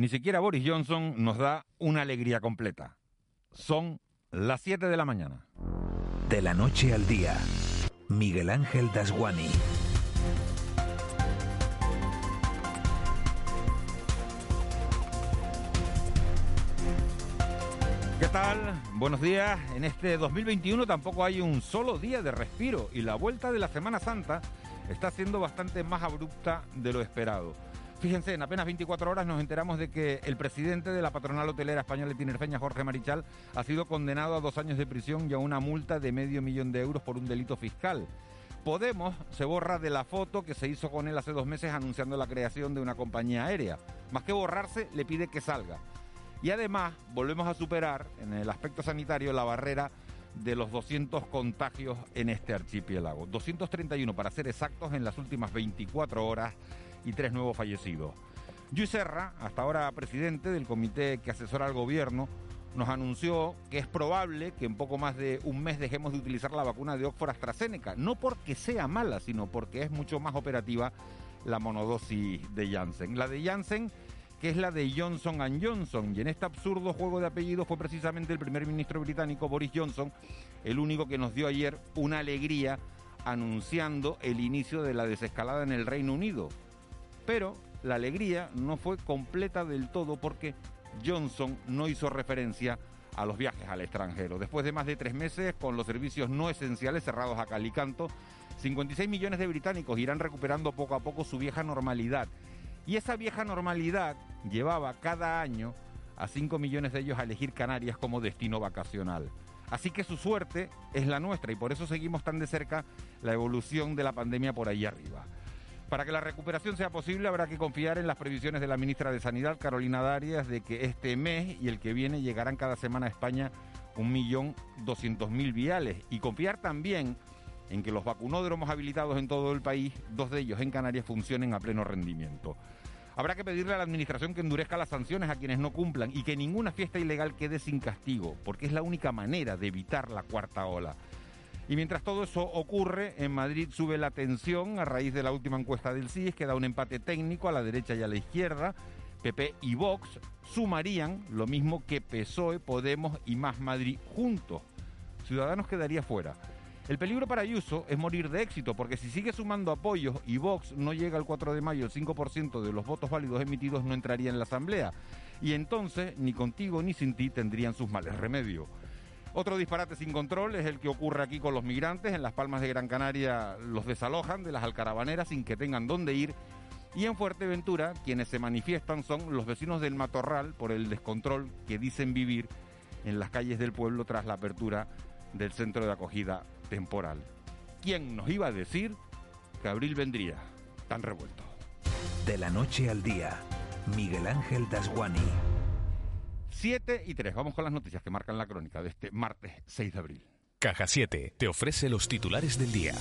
Ni siquiera Boris Johnson nos da una alegría completa. Son las 7 de la mañana. De la noche al día, Miguel Ángel Dasguani. ¿Qué tal? Buenos días. En este 2021 tampoco hay un solo día de respiro y la vuelta de la Semana Santa está siendo bastante más abrupta de lo esperado. Fíjense, en apenas 24 horas nos enteramos de que el presidente de la patronal hotelera española de Tinerfeña, Jorge Marichal, ha sido condenado a dos años de prisión y a una multa de medio millón de euros por un delito fiscal. Podemos se borra de la foto que se hizo con él hace dos meses anunciando la creación de una compañía aérea. Más que borrarse, le pide que salga. Y además, volvemos a superar en el aspecto sanitario la barrera de los 200 contagios en este archipiélago. 231 para ser exactos en las últimas 24 horas y tres nuevos fallecidos. Luis Serra, hasta ahora presidente del comité que asesora al gobierno, nos anunció que es probable que en poco más de un mes dejemos de utilizar la vacuna de Oxford AstraZeneca, no porque sea mala, sino porque es mucho más operativa la monodosis de Janssen. La de Janssen, que es la de Johnson Johnson, y en este absurdo juego de apellidos fue precisamente el primer ministro británico Boris Johnson el único que nos dio ayer una alegría anunciando el inicio de la desescalada en el Reino Unido pero la alegría no fue completa del todo porque Johnson no hizo referencia a los viajes al extranjero. Después de más de tres meses con los servicios no esenciales cerrados a Calicanto, 56 millones de británicos irán recuperando poco a poco su vieja normalidad. Y esa vieja normalidad llevaba cada año a 5 millones de ellos a elegir Canarias como destino vacacional. Así que su suerte es la nuestra y por eso seguimos tan de cerca la evolución de la pandemia por ahí arriba. Para que la recuperación sea posible habrá que confiar en las previsiones de la ministra de Sanidad, Carolina Darias, de que este mes y el que viene llegarán cada semana a España 1.200.000 viales y confiar también en que los vacunódromos habilitados en todo el país, dos de ellos en Canarias, funcionen a pleno rendimiento. Habrá que pedirle a la Administración que endurezca las sanciones a quienes no cumplan y que ninguna fiesta ilegal quede sin castigo, porque es la única manera de evitar la cuarta ola. Y mientras todo eso ocurre, en Madrid sube la tensión a raíz de la última encuesta del CIS, que da un empate técnico a la derecha y a la izquierda. PP y Vox sumarían lo mismo que PSOE, Podemos y Más Madrid juntos. Ciudadanos quedaría fuera. El peligro para Ayuso es morir de éxito, porque si sigue sumando apoyos y Vox no llega al 4 de mayo, el 5% de los votos válidos emitidos no entraría en la Asamblea. Y entonces, ni contigo ni sin ti tendrían sus males remedios. Otro disparate sin control es el que ocurre aquí con los migrantes. En las Palmas de Gran Canaria los desalojan de las alcaravaneras sin que tengan dónde ir. Y en Fuerteventura, quienes se manifiestan son los vecinos del Matorral por el descontrol que dicen vivir en las calles del pueblo tras la apertura del centro de acogida temporal. ¿Quién nos iba a decir que abril vendría tan revuelto? De la noche al día, Miguel Ángel Dasguani. 7 y 3. Vamos con las noticias que marcan la crónica de este martes 6 de abril. Caja 7 te ofrece los titulares del día.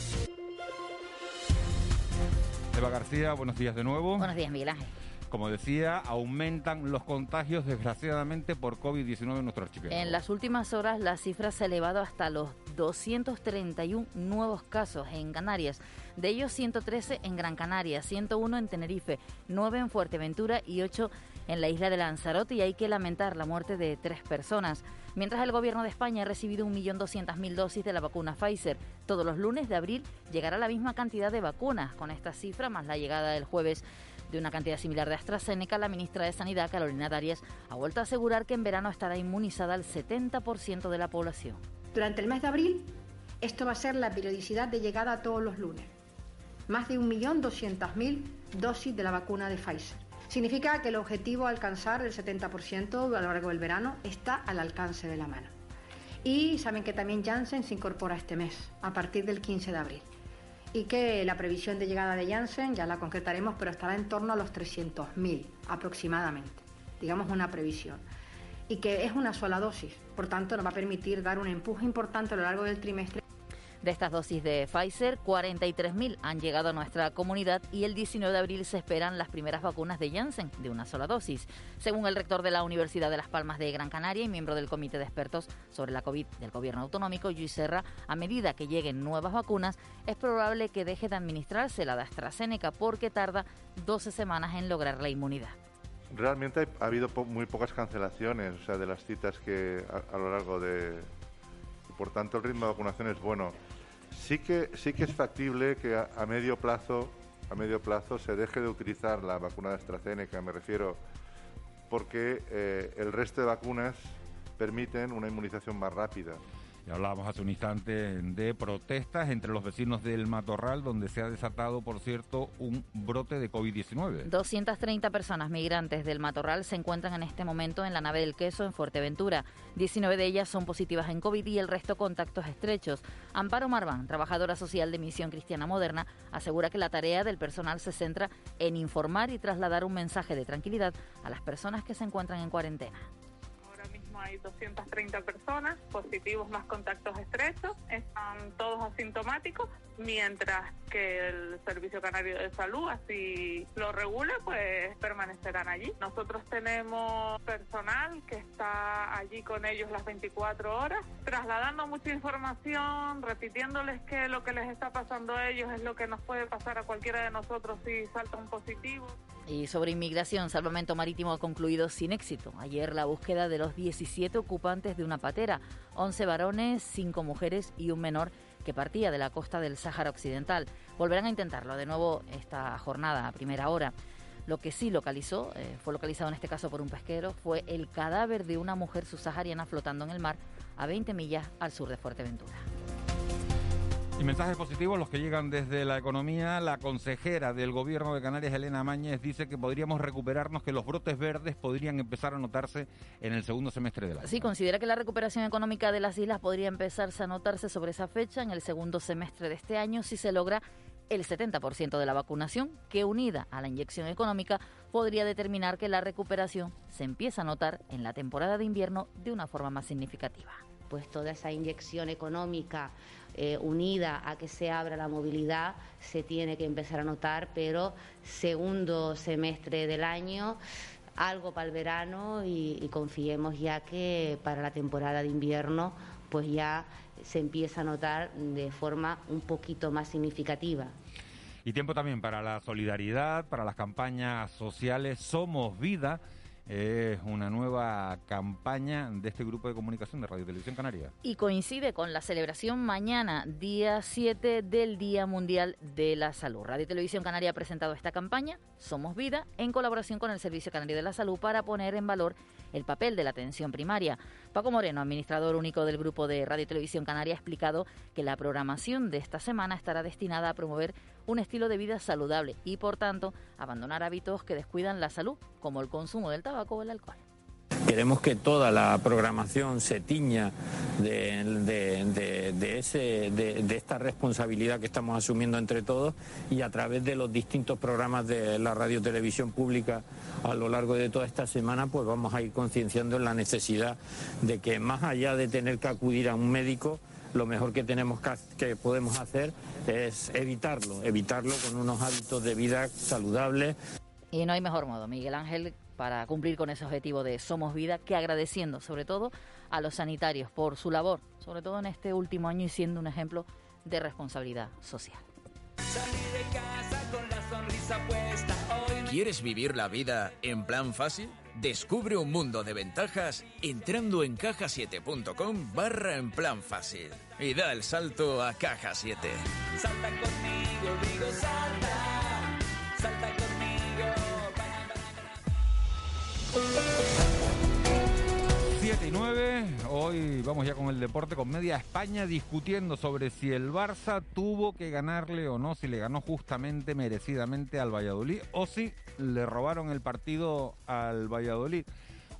Eva García, buenos días de nuevo. Buenos días, Miguel Ángel. Como decía, aumentan los contagios desgraciadamente por COVID-19 en nuestro archipiélago. En las últimas horas la cifra se ha elevado hasta los 231 nuevos casos en Canarias. De ellos 113 en Gran Canaria, 101 en Tenerife, 9 en Fuerteventura y 8 en la isla de Lanzarote y hay que lamentar la muerte de tres personas. Mientras el gobierno de España ha recibido 1.200.000 dosis de la vacuna Pfizer, todos los lunes de abril llegará la misma cantidad de vacunas. Con esta cifra, más la llegada del jueves de una cantidad similar de AstraZeneca, la ministra de Sanidad, Carolina Darias, ha vuelto a asegurar que en verano estará inmunizada el 70% de la población. Durante el mes de abril, esto va a ser la periodicidad de llegada todos los lunes. Más de 1.200.000 dosis de la vacuna de Pfizer. Significa que el objetivo a alcanzar el 70% a lo largo del verano está al alcance de la mano. Y saben que también Janssen se incorpora este mes, a partir del 15 de abril y que la previsión de llegada de Janssen ya la concretaremos, pero estará en torno a los 300.000 aproximadamente, digamos una previsión. Y que es una sola dosis, por tanto nos va a permitir dar un empuje importante a lo largo del trimestre. De estas dosis de Pfizer, 43.000 han llegado a nuestra comunidad y el 19 de abril se esperan las primeras vacunas de Janssen de una sola dosis. Según el rector de la Universidad de Las Palmas de Gran Canaria y miembro del Comité de Expertos sobre la COVID del Gobierno Autonómico, Luis Serra, a medida que lleguen nuevas vacunas, es probable que deje de administrarse la de AstraZeneca porque tarda 12 semanas en lograr la inmunidad. realmente ha habido muy pocas cancelaciones, o sea, de las citas que a, lo largo de... por tanto, el ritmo de vacunación es bueno. Sí que, sí que es factible que a, medio plazo a medio plazo se deje de utilizar la vacuna de AstraZeneca, me refiero, porque eh, el resto de vacunas permiten una inmunización más rápida hablábamos hace un instante de protestas entre los vecinos del Matorral, donde se ha desatado, por cierto, un brote de COVID-19. 230 personas migrantes del Matorral se encuentran en este momento en la nave del queso en Fuerteventura. 19 de ellas son positivas en COVID y el resto contactos estrechos. Amparo Marván, trabajadora social de Misión Cristiana Moderna, asegura que la tarea del personal se centra en informar y trasladar un mensaje de tranquilidad a las personas que se encuentran en cuarentena hay 230 personas positivos más contactos estrechos, están todos asintomáticos, mientras que el Servicio Canario de Salud así lo regule, pues permanecerán allí. Nosotros tenemos personal que está allí con ellos las 24 horas, trasladando mucha información, repitiéndoles que lo que les está pasando a ellos es lo que nos puede pasar a cualquiera de nosotros si salta un positivo. Y sobre inmigración, Salvamento Marítimo ha concluido sin éxito. Ayer la búsqueda de los 17 ocupantes de una patera, 11 varones, 5 mujeres y un menor que partía de la costa del Sáhara Occidental. Volverán a intentarlo de nuevo esta jornada a primera hora. Lo que sí localizó, eh, fue localizado en este caso por un pesquero, fue el cadáver de una mujer subsahariana flotando en el mar a 20 millas al sur de Fuerteventura. Y mensajes positivos los que llegan desde la economía. La consejera del gobierno de Canarias, Elena Mañez, dice que podríamos recuperarnos, que los brotes verdes podrían empezar a notarse en el segundo semestre del año. Sí, considera que la recuperación económica de las islas podría empezarse a notarse sobre esa fecha en el segundo semestre de este año si se logra el 70% de la vacunación, que unida a la inyección económica podría determinar que la recuperación se empieza a notar en la temporada de invierno de una forma más significativa. Pues toda esa inyección económica eh, unida a que se abra la movilidad, se tiene que empezar a notar, pero segundo semestre del año algo para el verano y, confiemos ya que para la temporada de invierno pues ya se empieza a notar de forma un poquito más significativa. Y tiempo también para la solidaridad, para las campañas sociales Somos Vida es una nueva campaña de este grupo de comunicación de Radio Televisión Canaria. Y coincide con la celebración mañana, día 7 del Día Mundial de la Salud. Radio Televisión Canaria ha presentado esta campaña, Somos Vida, en colaboración con el Servicio Canario de la Salud para poner en valor el papel de la atención primaria. Paco Moreno, administrador único del grupo de Radio Televisión Canaria, ha explicado que la programación de esta semana estará destinada a promover un estilo de vida saludable y, por tanto, abandonar hábitos que descuidan la salud, como el consumo del tabaco o el alcohol. Queremos que toda la programación se tiña de, ese, de, esta responsabilidad que estamos asumiendo entre todos y a través de los distintos programas de la radio televisión pública a lo largo de toda esta semana, pues vamos a ir concienciando en la necesidad de que más allá de tener que acudir a un médico, lo mejor que tenemos que, podemos hacer es evitarlo, evitarlo con unos hábitos de vida saludables. Y no hay mejor modo, Miguel Ángel, para cumplir con ese objetivo de Somos Vida, que agradeciendo sobre todo a los sanitarios por su labor, sobre todo en este último año y siendo un ejemplo de responsabilidad social. ¿Quieres vivir la vida en plan fácil? Descubre un mundo de ventajas entrando en cajasiete.com barra en plan fácil y da el salto a Caja 7. Salta conmigo, digo salta, salta conmigo. 7 y 9, hoy vamos ya con el deporte con media España discutiendo sobre si el Barça tuvo que ganarle o no, si le ganó justamente, merecidamente al Valladolid o si le robaron el partido al Valladolid.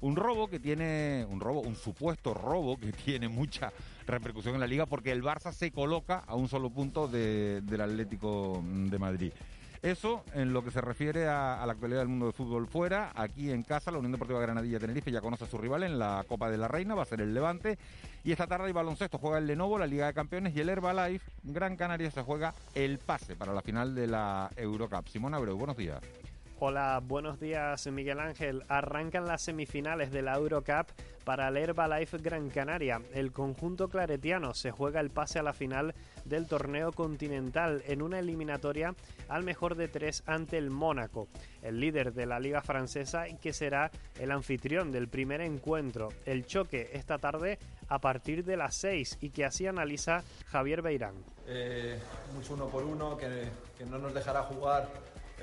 Un robo que tiene, un robo, un supuesto robo que tiene mucha repercusión en la liga porque el Barça se coloca a un solo punto del Atlético de Madrid. Eso en lo que se refiere a, la actualidad del mundo del fútbol fuera. Aquí en casa, la Unión Deportiva Granadilla Tenerife ya conoce a su rival en la Copa de la Reina, va a ser el Levante. Y esta tarde hay baloncesto, juega el Lenovo, la Liga de Campeones y el Herbalife. Gran Canaria se juega el pase para la final de la Eurocup. Simón Abreu, buenos días. Hola, buenos días Miguel Ángel. Arrancan las semifinales de la Eurocup para el Herbalife Gran Canaria. El conjunto claretiano se juega el pase a la final del torneo continental en una eliminatoria al mejor de tres ante el Mónaco, el líder de la liga francesa y que será el anfitrión del primer encuentro. El choque esta tarde a partir de las seis y que así analiza Javier Beirán. Eh, mucho uno por uno, que, que no nos dejará jugar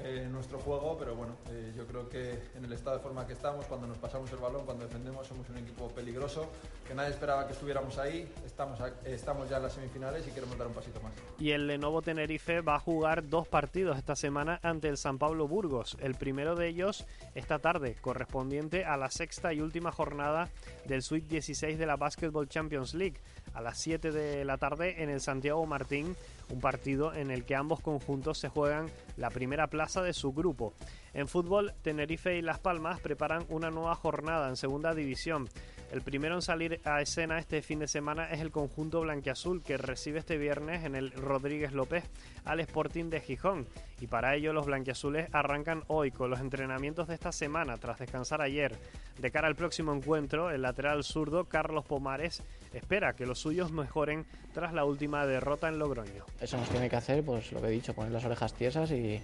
eh, nuestro juego, pero bueno, eh, yo creo que en el estado de forma que estamos, cuando nos pasamos el balón, cuando defendemos, somos un equipo peligroso, que nadie esperaba que estuviéramos ahí, estamos, estamos ya en las semifinales y queremos dar un pasito más. Y el Lenovo Tenerife va a jugar dos partidos esta semana ante el San Pablo Burgos, el primero de ellos esta tarde, correspondiente a la sexta y última jornada del Suite 16 de la Basketball Champions League, a las 7 de la tarde en el Santiago Martín un partido en el que ambos conjuntos se juegan la primera plaza de su grupo. En fútbol, Tenerife y Las Palmas preparan una nueva jornada en segunda división. El primero en salir a escena este fin de semana es el conjunto blanquiazul que recibe este viernes en el Rodríguez López al Sporting de Gijón. Y para ello los blanquiazules arrancan hoy con los entrenamientos de esta semana tras descansar ayer. De cara al próximo encuentro, el lateral zurdo Carlos Pomares espera que los suyos mejoren tras la última derrota en Logroño. Eso nos tiene que hacer, pues lo que he dicho, poner las orejas tiesas y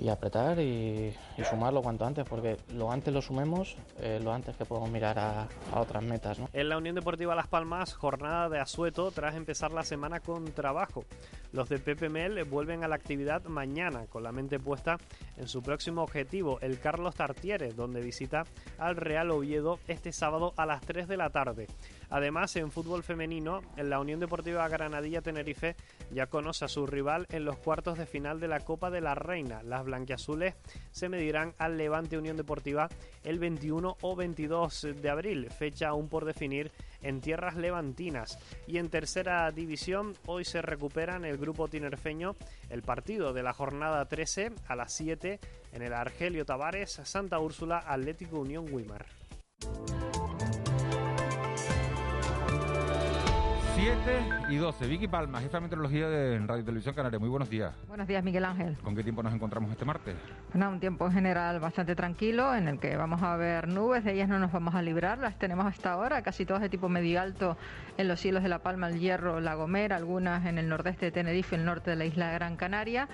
y apretar y, sumarlo cuanto antes, porque lo antes lo sumemos, eh, lo antes que podemos mirar a, otras metas. En la Unión Deportiva Las Palmas, jornada de asueto tras empezar la semana con trabajo. Los de Pepe Mel vuelven a la actividad mañana, con la mente puesta en su próximo objetivo, el Carlos Tartiere, donde visita al Real Oviedo este sábado a las 3 de la tarde. Además, en fútbol femenino, en la Unión Deportiva Granadilla Tenerife ya conoce a su rival en los cuartos de final de la Copa de la Reina. Las blanquiazules se medirán al Levante Unión Deportiva el 21 o 22 de abril, fecha aún por definir en tierras levantinas. Y en tercera división, hoy se recupera en el grupo tinerfeño el partido de la jornada 13 a las 7 en el Argelio Tavares Santa Úrsula Atlético Unión Wimar. 7 y 12. Vicky Palma, jefa de meteorología de Radio Televisión Canaria. Muy buenos días. Buenos días, Miguel Ángel. ¿Con qué tiempo nos encontramos este martes? Bueno, un tiempo en general bastante tranquilo, en el que vamos a ver nubes, de ellas no nos vamos a librar, las tenemos hasta ahora, casi todas de tipo medio alto en los cielos de La Palma, El Hierro, La Gomera, algunas en el nordeste de Tenerife, el norte de la isla de Gran Canaria.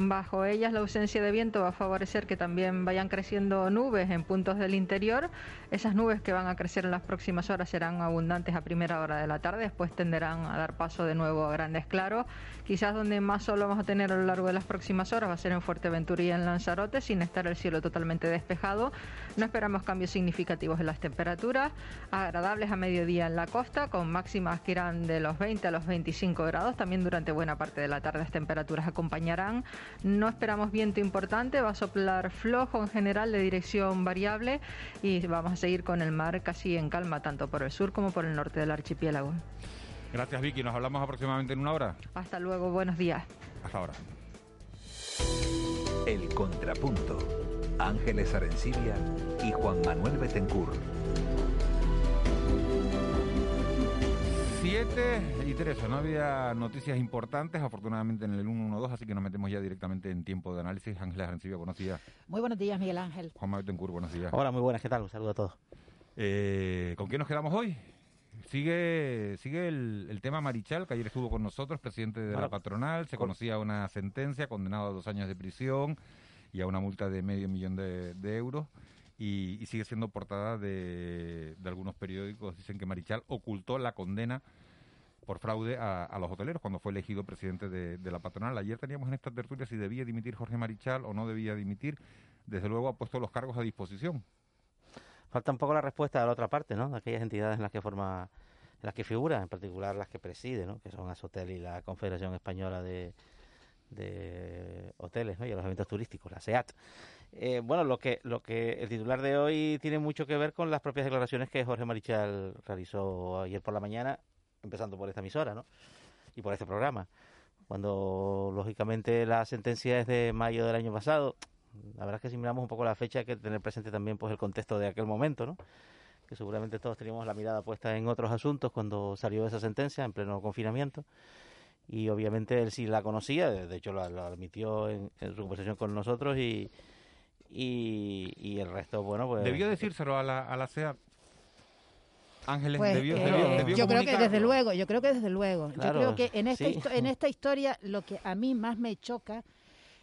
Bajo ellas la ausencia de viento va a favorecer que también vayan creciendo nubes en puntos del interior. Esas nubes que van a crecer en las próximas horas serán abundantes a primera hora de la tarde, después tenderán a dar paso de nuevo a grandes claros. Quizás donde más sol vamos a tener a lo largo de las próximas horas va a ser en Fuerteventura y en Lanzarote, sin estar el cielo totalmente despejado. No esperamos cambios significativos en las temperaturas, agradables a mediodía en la costa, con máximas que irán de los 20 a los 25 grados. También durante buena parte de la tarde las temperaturas acompañarán. No esperamos viento importante, va a soplar flojo en general de dirección variable y vamos a seguir con el mar casi en calma, tanto por el sur como por el norte del archipiélago. Gracias Vicky, nos hablamos aproximadamente en una hora. Hasta luego, buenos días. Hasta ahora. El contrapunto. Ángeles Arencibia y Juan Manuel Betencur. 7 y 3, no había noticias importantes, afortunadamente en el 112, así que nos metemos ya directamente en tiempo de análisis. Ángeles Arencibia, buenos días. Muy buenos días, Miguel Ángel. Juan Manuel Betencur, buenos días. Hola, muy buenas, ¿qué tal? Un saludo a todos. Eh, ¿Con qué nos quedamos hoy? Sigue, sigue el, tema Marichal, que ayer estuvo con nosotros, presidente de la patronal. Se conocía una sentencia, condenado a dos años de prisión y a una multa de medio millón de, euros. Y, sigue siendo portada de, algunos periódicos. Dicen que Marichal ocultó la condena por fraude a, los hoteleros cuando fue elegido presidente de, de, la patronal. Ayer teníamos en esta tertulia si debía dimitir Jorge Marichal o no debía dimitir. Desde luego ha puesto los cargos a disposición. Falta un poco la respuesta de la otra parte, ¿no? De aquellas entidades en las que forma, en las que figura, en particular las que preside, ¿no? Que son Asotel y la Confederación Española de, de Hoteles, ¿no? Y los eventos turísticos, la SEAT. Eh, bueno, lo que, lo que el titular de hoy tiene mucho que ver con las propias declaraciones que Jorge Marichal realizó ayer por la mañana, empezando por esta emisora, ¿no? Y por este programa. Cuando, lógicamente, la sentencia es de mayo del año pasado, la verdad es que si miramos un poco la fecha hay que tener presente también pues el contexto de aquel momento, ¿no? Que seguramente todos teníamos la mirada puesta en otros asuntos cuando salió esa sentencia en pleno confinamiento y obviamente él sí la conocía, de hecho lo, admitió en, su conversación con nosotros y, y, y el resto, bueno, pues... ¿Debió decírselo a la, a la SEAT? Ángeles, Pues, debió, eh, debió- debió yo creo que desde luego, yo creo que desde luego. Claro, yo creo que en esta, sí. histo- en esta historia lo que a mí más me choca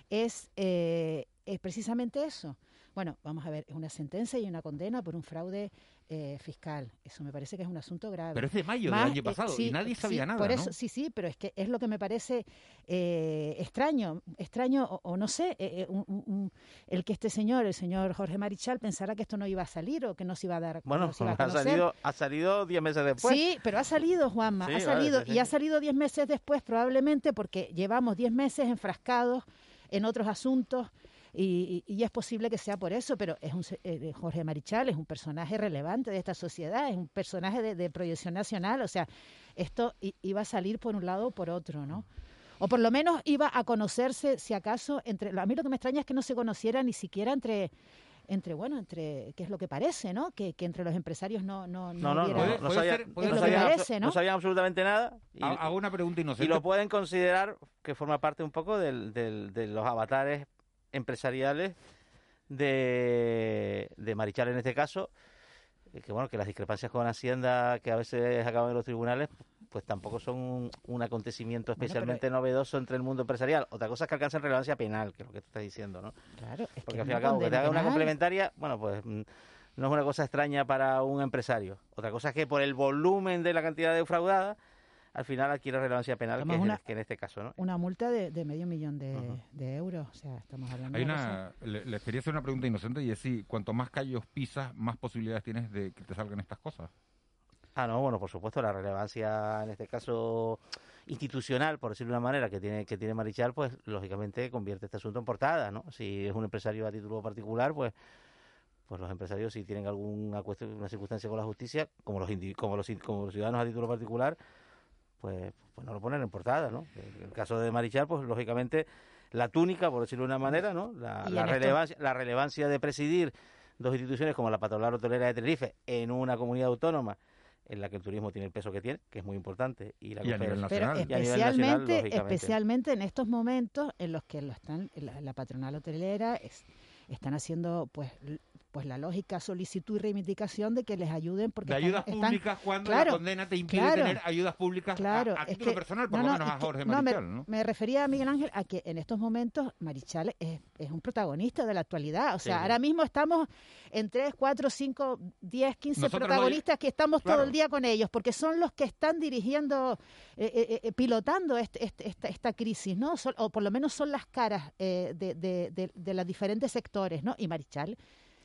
es, eh, es precisamente eso. Bueno, vamos a ver, es una sentencia y una condena por un fraude eh, fiscal. Eso me parece que es un asunto grave. Pero es de mayo del año pasado y nadie sabía sí, nada, Por ¿no? eso, sí, sí, pero es que es lo que me parece eh, extraño, extraño o, o no sé, eh, eh, un- un- un- el que este señor, el señor Jorge Marichal, pensara que esto no iba a salir o que no se iba a dar. Bueno, no se iba a ha salido, ha salido 10 meses después. Sí, pero ha salido, Juanma, Sí, ha salido. sí, sí. Y ha salido 10 meses después, probablemente porque llevamos 10 meses enfrascados en otros asuntos. Y, y- y es posible que sea por eso, pero es un, se- eh, Jorge Marichal es un personaje relevante de esta sociedad, es un personaje de, de proyección nacional, o sea, esto i- iba a salir por un lado o por otro, ¿no? O por lo menos iba a conocerse, si acaso, entre... A mí lo que me extraña es que no se conociera ni siquiera entre entre bueno entre qué es lo que parece no que, que entre los empresarios no no No, no, no, hubiera- no, no sabía- no lo que sabían, parece no no sabían absolutamente nada. Y, Ha- Hago una pregunta y inocente. lo pueden considerar que forma parte un poco del, del- de los avatares empresariales de, de Marichal en este caso, eh, que bueno, que las discrepancias con Hacienda que a veces acaban en los tribunales, pues tampoco son un, un acontecimiento Bueno, especialmente novedoso entre el mundo empresarial. Otra cosa es que alcancen relevancia penal, que es lo que tú estás diciendo, ¿no? Claro, es Porque que al fin y al cabo, que te haga una complementaria, bueno, pues mm, no es una cosa extraña para un empresario. Otra cosa es que por el volumen de la cantidad defraudada, al final adquiere relevancia penal, que, es que en este caso, ¿no? una multa de, de medio millón de, de euros o sea estamos hablando Hay de una le- les quería hacer una pregunta inocente y es si cuanto más callos pisas, más posibilidades tienes de que te salgan estas cosas. Ah, no, bueno, por supuesto, la relevancia en este caso institucional, por decirlo de una manera, que tiene que tiene Marichal, pues lógicamente convierte este asunto en portada, ¿no? Si es un empresario a título particular, pues pues los empresarios si tienen alguna cuestión, una circunstancia con la justicia, como los indi- como los como los ciudadanos a título particular, pues pues no lo ponen en portada, ¿no? En el caso de Marichal, pues lógicamente la túnica, por decirlo de una manera, ¿no? La, relevancia la relevancia de presidir dos instituciones como la patronal hotelera de Tenerife en una comunidad autónoma en la que el turismo tiene el peso que tiene, que es muy importante, y la Y a nivel confederación- pero nacional. y a nivel especialmente nacional, especialmente en estos momentos en los que lo están la, la patronal hotelera es- están haciendo pues pues la lógica solicitud y reivindicación de que les ayuden porque De ayudas están- públicas cuando claro, la condena te impide claro, tener ayudas públicas a- claro, a, es título que- personal, por no, lo no, menos a Jorge no, me- Marichal, ¿no? Me refería a Miguel Ángel a que en estos momentos Marichal es, es un protagonista de la actualidad. O sea, Sí. ahora mismo estamos en 3, 4, 5, 10, 15 Nosotros no- protagonistas que estamos todo el día con ellos, porque son los que están dirigiendo, eh, eh, eh, pilotando este- este- esta, esta crisis, ¿no? Son- o por lo menos son las caras eh, de, de, de, de los diferentes sectores, ¿no? Y Marichal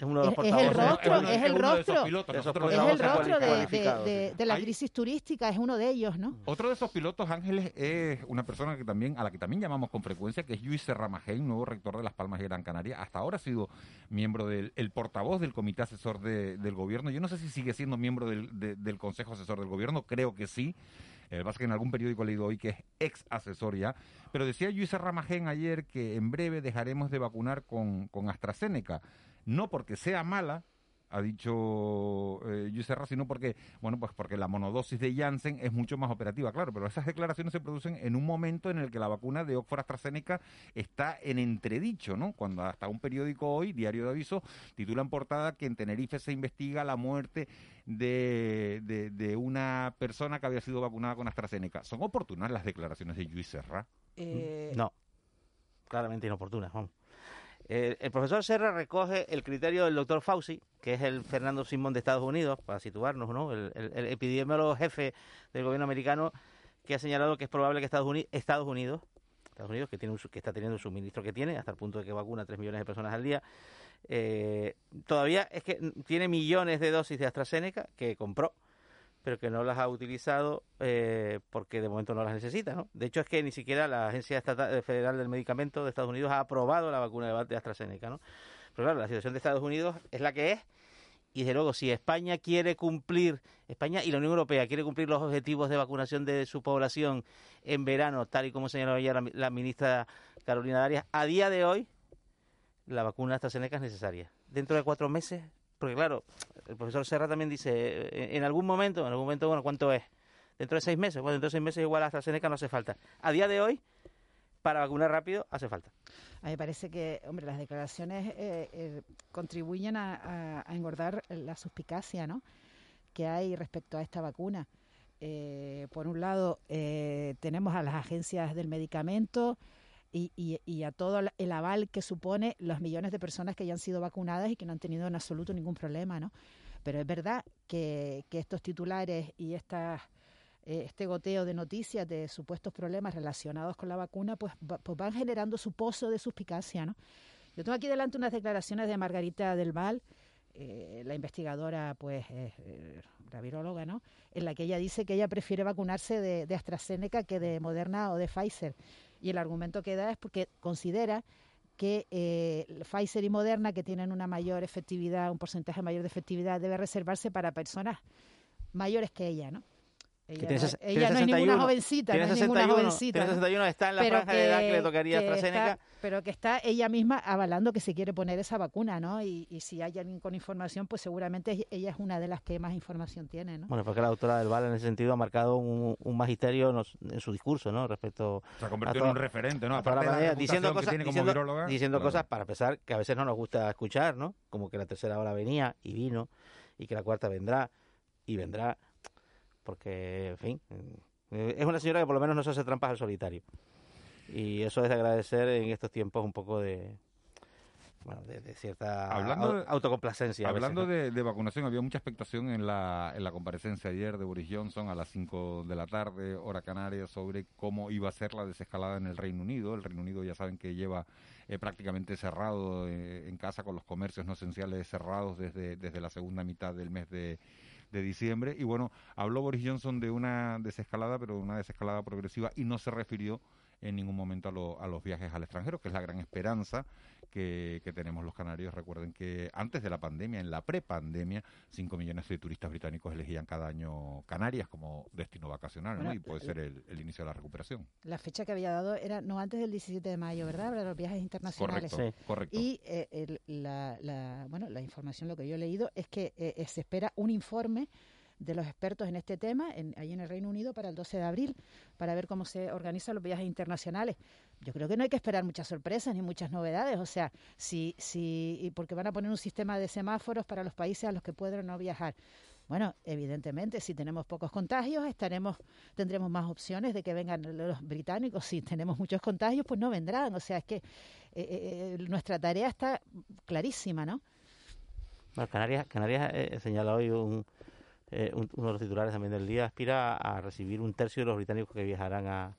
Es uno de los es- es el rostro, uno- es el de rostro. pilotos. Es el de, de- cualificados, de- sí. de la Hay- crisis turística, es uno de ellos, ¿no? Otro de esos pilotos, Ángeles, es una persona que también a la que también llamamos con frecuencia, que es Luis Serramajén, nuevo rector de Las Palmas de Gran Canaria. Hasta ahora ha sido miembro del el portavoz del comité asesor de- del gobierno. Yo no sé si sigue siendo miembro del, de- del consejo asesor del gobierno, creo que sí. Eh, Lo que es en algún periódico he leído hoy que es ex asesor ya. Pero decía Luis Serramajén ayer que en breve dejaremos de vacunar con, con AstraZeneca. No porque sea mala, ha dicho eh, Luis Serra, sino porque, bueno, pues porque la monodosis de Janssen es mucho más operativa, claro, pero esas declaraciones se producen en un momento en el que la vacuna de Oxford AstraZeneca está en entredicho, ¿no? Cuando hasta un periódico hoy, Diario de Aviso, titula en portada que en Tenerife se investiga la muerte de, de, de una persona que había sido vacunada con AstraZeneca. ¿Son oportunas las declaraciones de Luis Serra? Eh, No, claramente inoportunas. vamos. El profesor Serra recoge el criterio del doctor Fauci, que es el Fernando Simón de Estados Unidos, para situarnos, ¿no? El, epidemiólogo jefe del gobierno americano, que ha señalado que es probable que Estados Unidos, Estados Unidos, que tiene un que está teniendo el suministro que tiene, hasta el punto de que vacuna a 3 millones de personas al día, eh, todavía es que tiene millones de dosis de AstraZeneca que compró, pero que no las ha utilizado eh, porque de momento no las necesita, ¿no? De hecho es que ni siquiera la Agencia Estatal- eh, Federal del Medicamento de Estados Unidos ha aprobado la vacuna de AstraZeneca, ¿no? Pero claro, la situación de Estados Unidos es la que es y desde luego si España quiere cumplir, España y la Unión Europea quiere cumplir los objetivos de vacunación de su población en verano, tal y como señaló ayer la, la ministra Carolina Darias, a día de hoy la vacuna AstraZeneca es necesaria. Dentro de cuatro meses, porque claro, el profesor Serra también dice, eh, en algún momento, en algún momento, bueno, ¿cuánto es? Dentro de seis meses, bueno, dentro de seis meses igual AstraZeneca no hace falta. A día de hoy, para vacunar rápido hace falta. A mí me parece que, hombre, las declaraciones eh, eh, contribuyen a, engordar la suspicacia ¿no? que hay respecto a esta vacuna. Por un lado, tenemos a las agencias del medicamento y, y, a todo el aval que supone los millones de personas que ya han sido vacunadas y que no han tenido en absoluto ningún problema. ¿no? Pero es verdad que, que estos titulares y estas eh, este goteo de noticias de supuestos problemas relacionados con la vacuna, pues, pues, van generando su pozo de suspicacia, ¿no? Yo tengo aquí delante unas declaraciones de Margarita del Val, eh, la investigadora, pues, eh, la viróloga, ¿no? En la que ella dice que ella prefiere vacunarse de, de AstraZeneca que de Moderna o de Pfizer. Y el argumento que da es porque considera que Pfizer y Moderna, que tienen una mayor efectividad, un porcentaje mayor de efectividad, debe reservarse para personas mayores que ella, ¿no? Ella, no, es ninguna jovencita, no es ninguna jovencita. Tiene 61, está en la franja de edad que le tocaría AstraZeneca. pero que está ella misma avalando que se quiere poner esa vacuna, ¿no? Y, si hay alguien con información, pues seguramente ella es una de las que más información tiene, ¿no? Bueno, porque la doctora del Val en ese sentido ha marcado un, magisterio en su discurso, ¿no? Respecto se ha convertido en un referente, ¿no? Aparte de la diciendo cosas, diciendo, diciendo cosas para pesar que a veces no nos gusta escuchar, ¿no? Como que la tercera ola venía y vino y que la cuarta vendrá y vendrá porque, en fin, es una señora que por lo menos no se hace trampas al solitario. Y eso es de agradecer en estos tiempos un poco de, bueno, de, cierta autocomplacencia. Hablando de, vacunación, había mucha expectación en la, en la comparecencia ayer de Boris Johnson a las 5 de la tarde, hora canaria, sobre cómo iba a ser la desescalada en el Reino Unido. El Reino Unido ya saben que lleva eh, prácticamente cerrado eh, en casa con los comercios no esenciales cerrados desde, desde la segunda mitad del mes de de diciembre. Y bueno, habló Boris Johnson de una desescalada, pero de una desescalada progresiva y no se refirió en ningún momento a, a, los viajes al extranjero, que es la gran esperanza que, tenemos los canarios. Recuerden que antes de la pandemia, en la prepandemia, 5 millones de turistas británicos elegían cada año Canarias como destino vacacional, ¿no? Y puede ser el, inicio de la recuperación. La fecha que había dado era no antes del 17 de mayo, ¿verdad? Para los viajes internacionales. Correcto, correcto. Y eh, la, bueno, la información, lo que yo he leído, es que eh, se espera un informe de los expertos en este tema en, ahí en el Reino Unido para el 12 de abril, para ver cómo se organizan los viajes internacionales. Yo creo que no hay que esperar muchas sorpresas ni muchas novedades, o sea, si, si, porque van a poner un sistema de semáforos para los países a los que pueden no viajar. Bueno, evidentemente, si tenemos pocos contagios, estaremos, tendremos más opciones de que vengan los británicos. Si tenemos muchos contagios, pues no vendrán. O sea, es que eh, eh, nuestra tarea está clarísima, ¿no? Canarias, Canarias eh, señala hoy un, eh, uno de los titulares también del día, aspira a recibir un tercio de los británicos que viajarán a,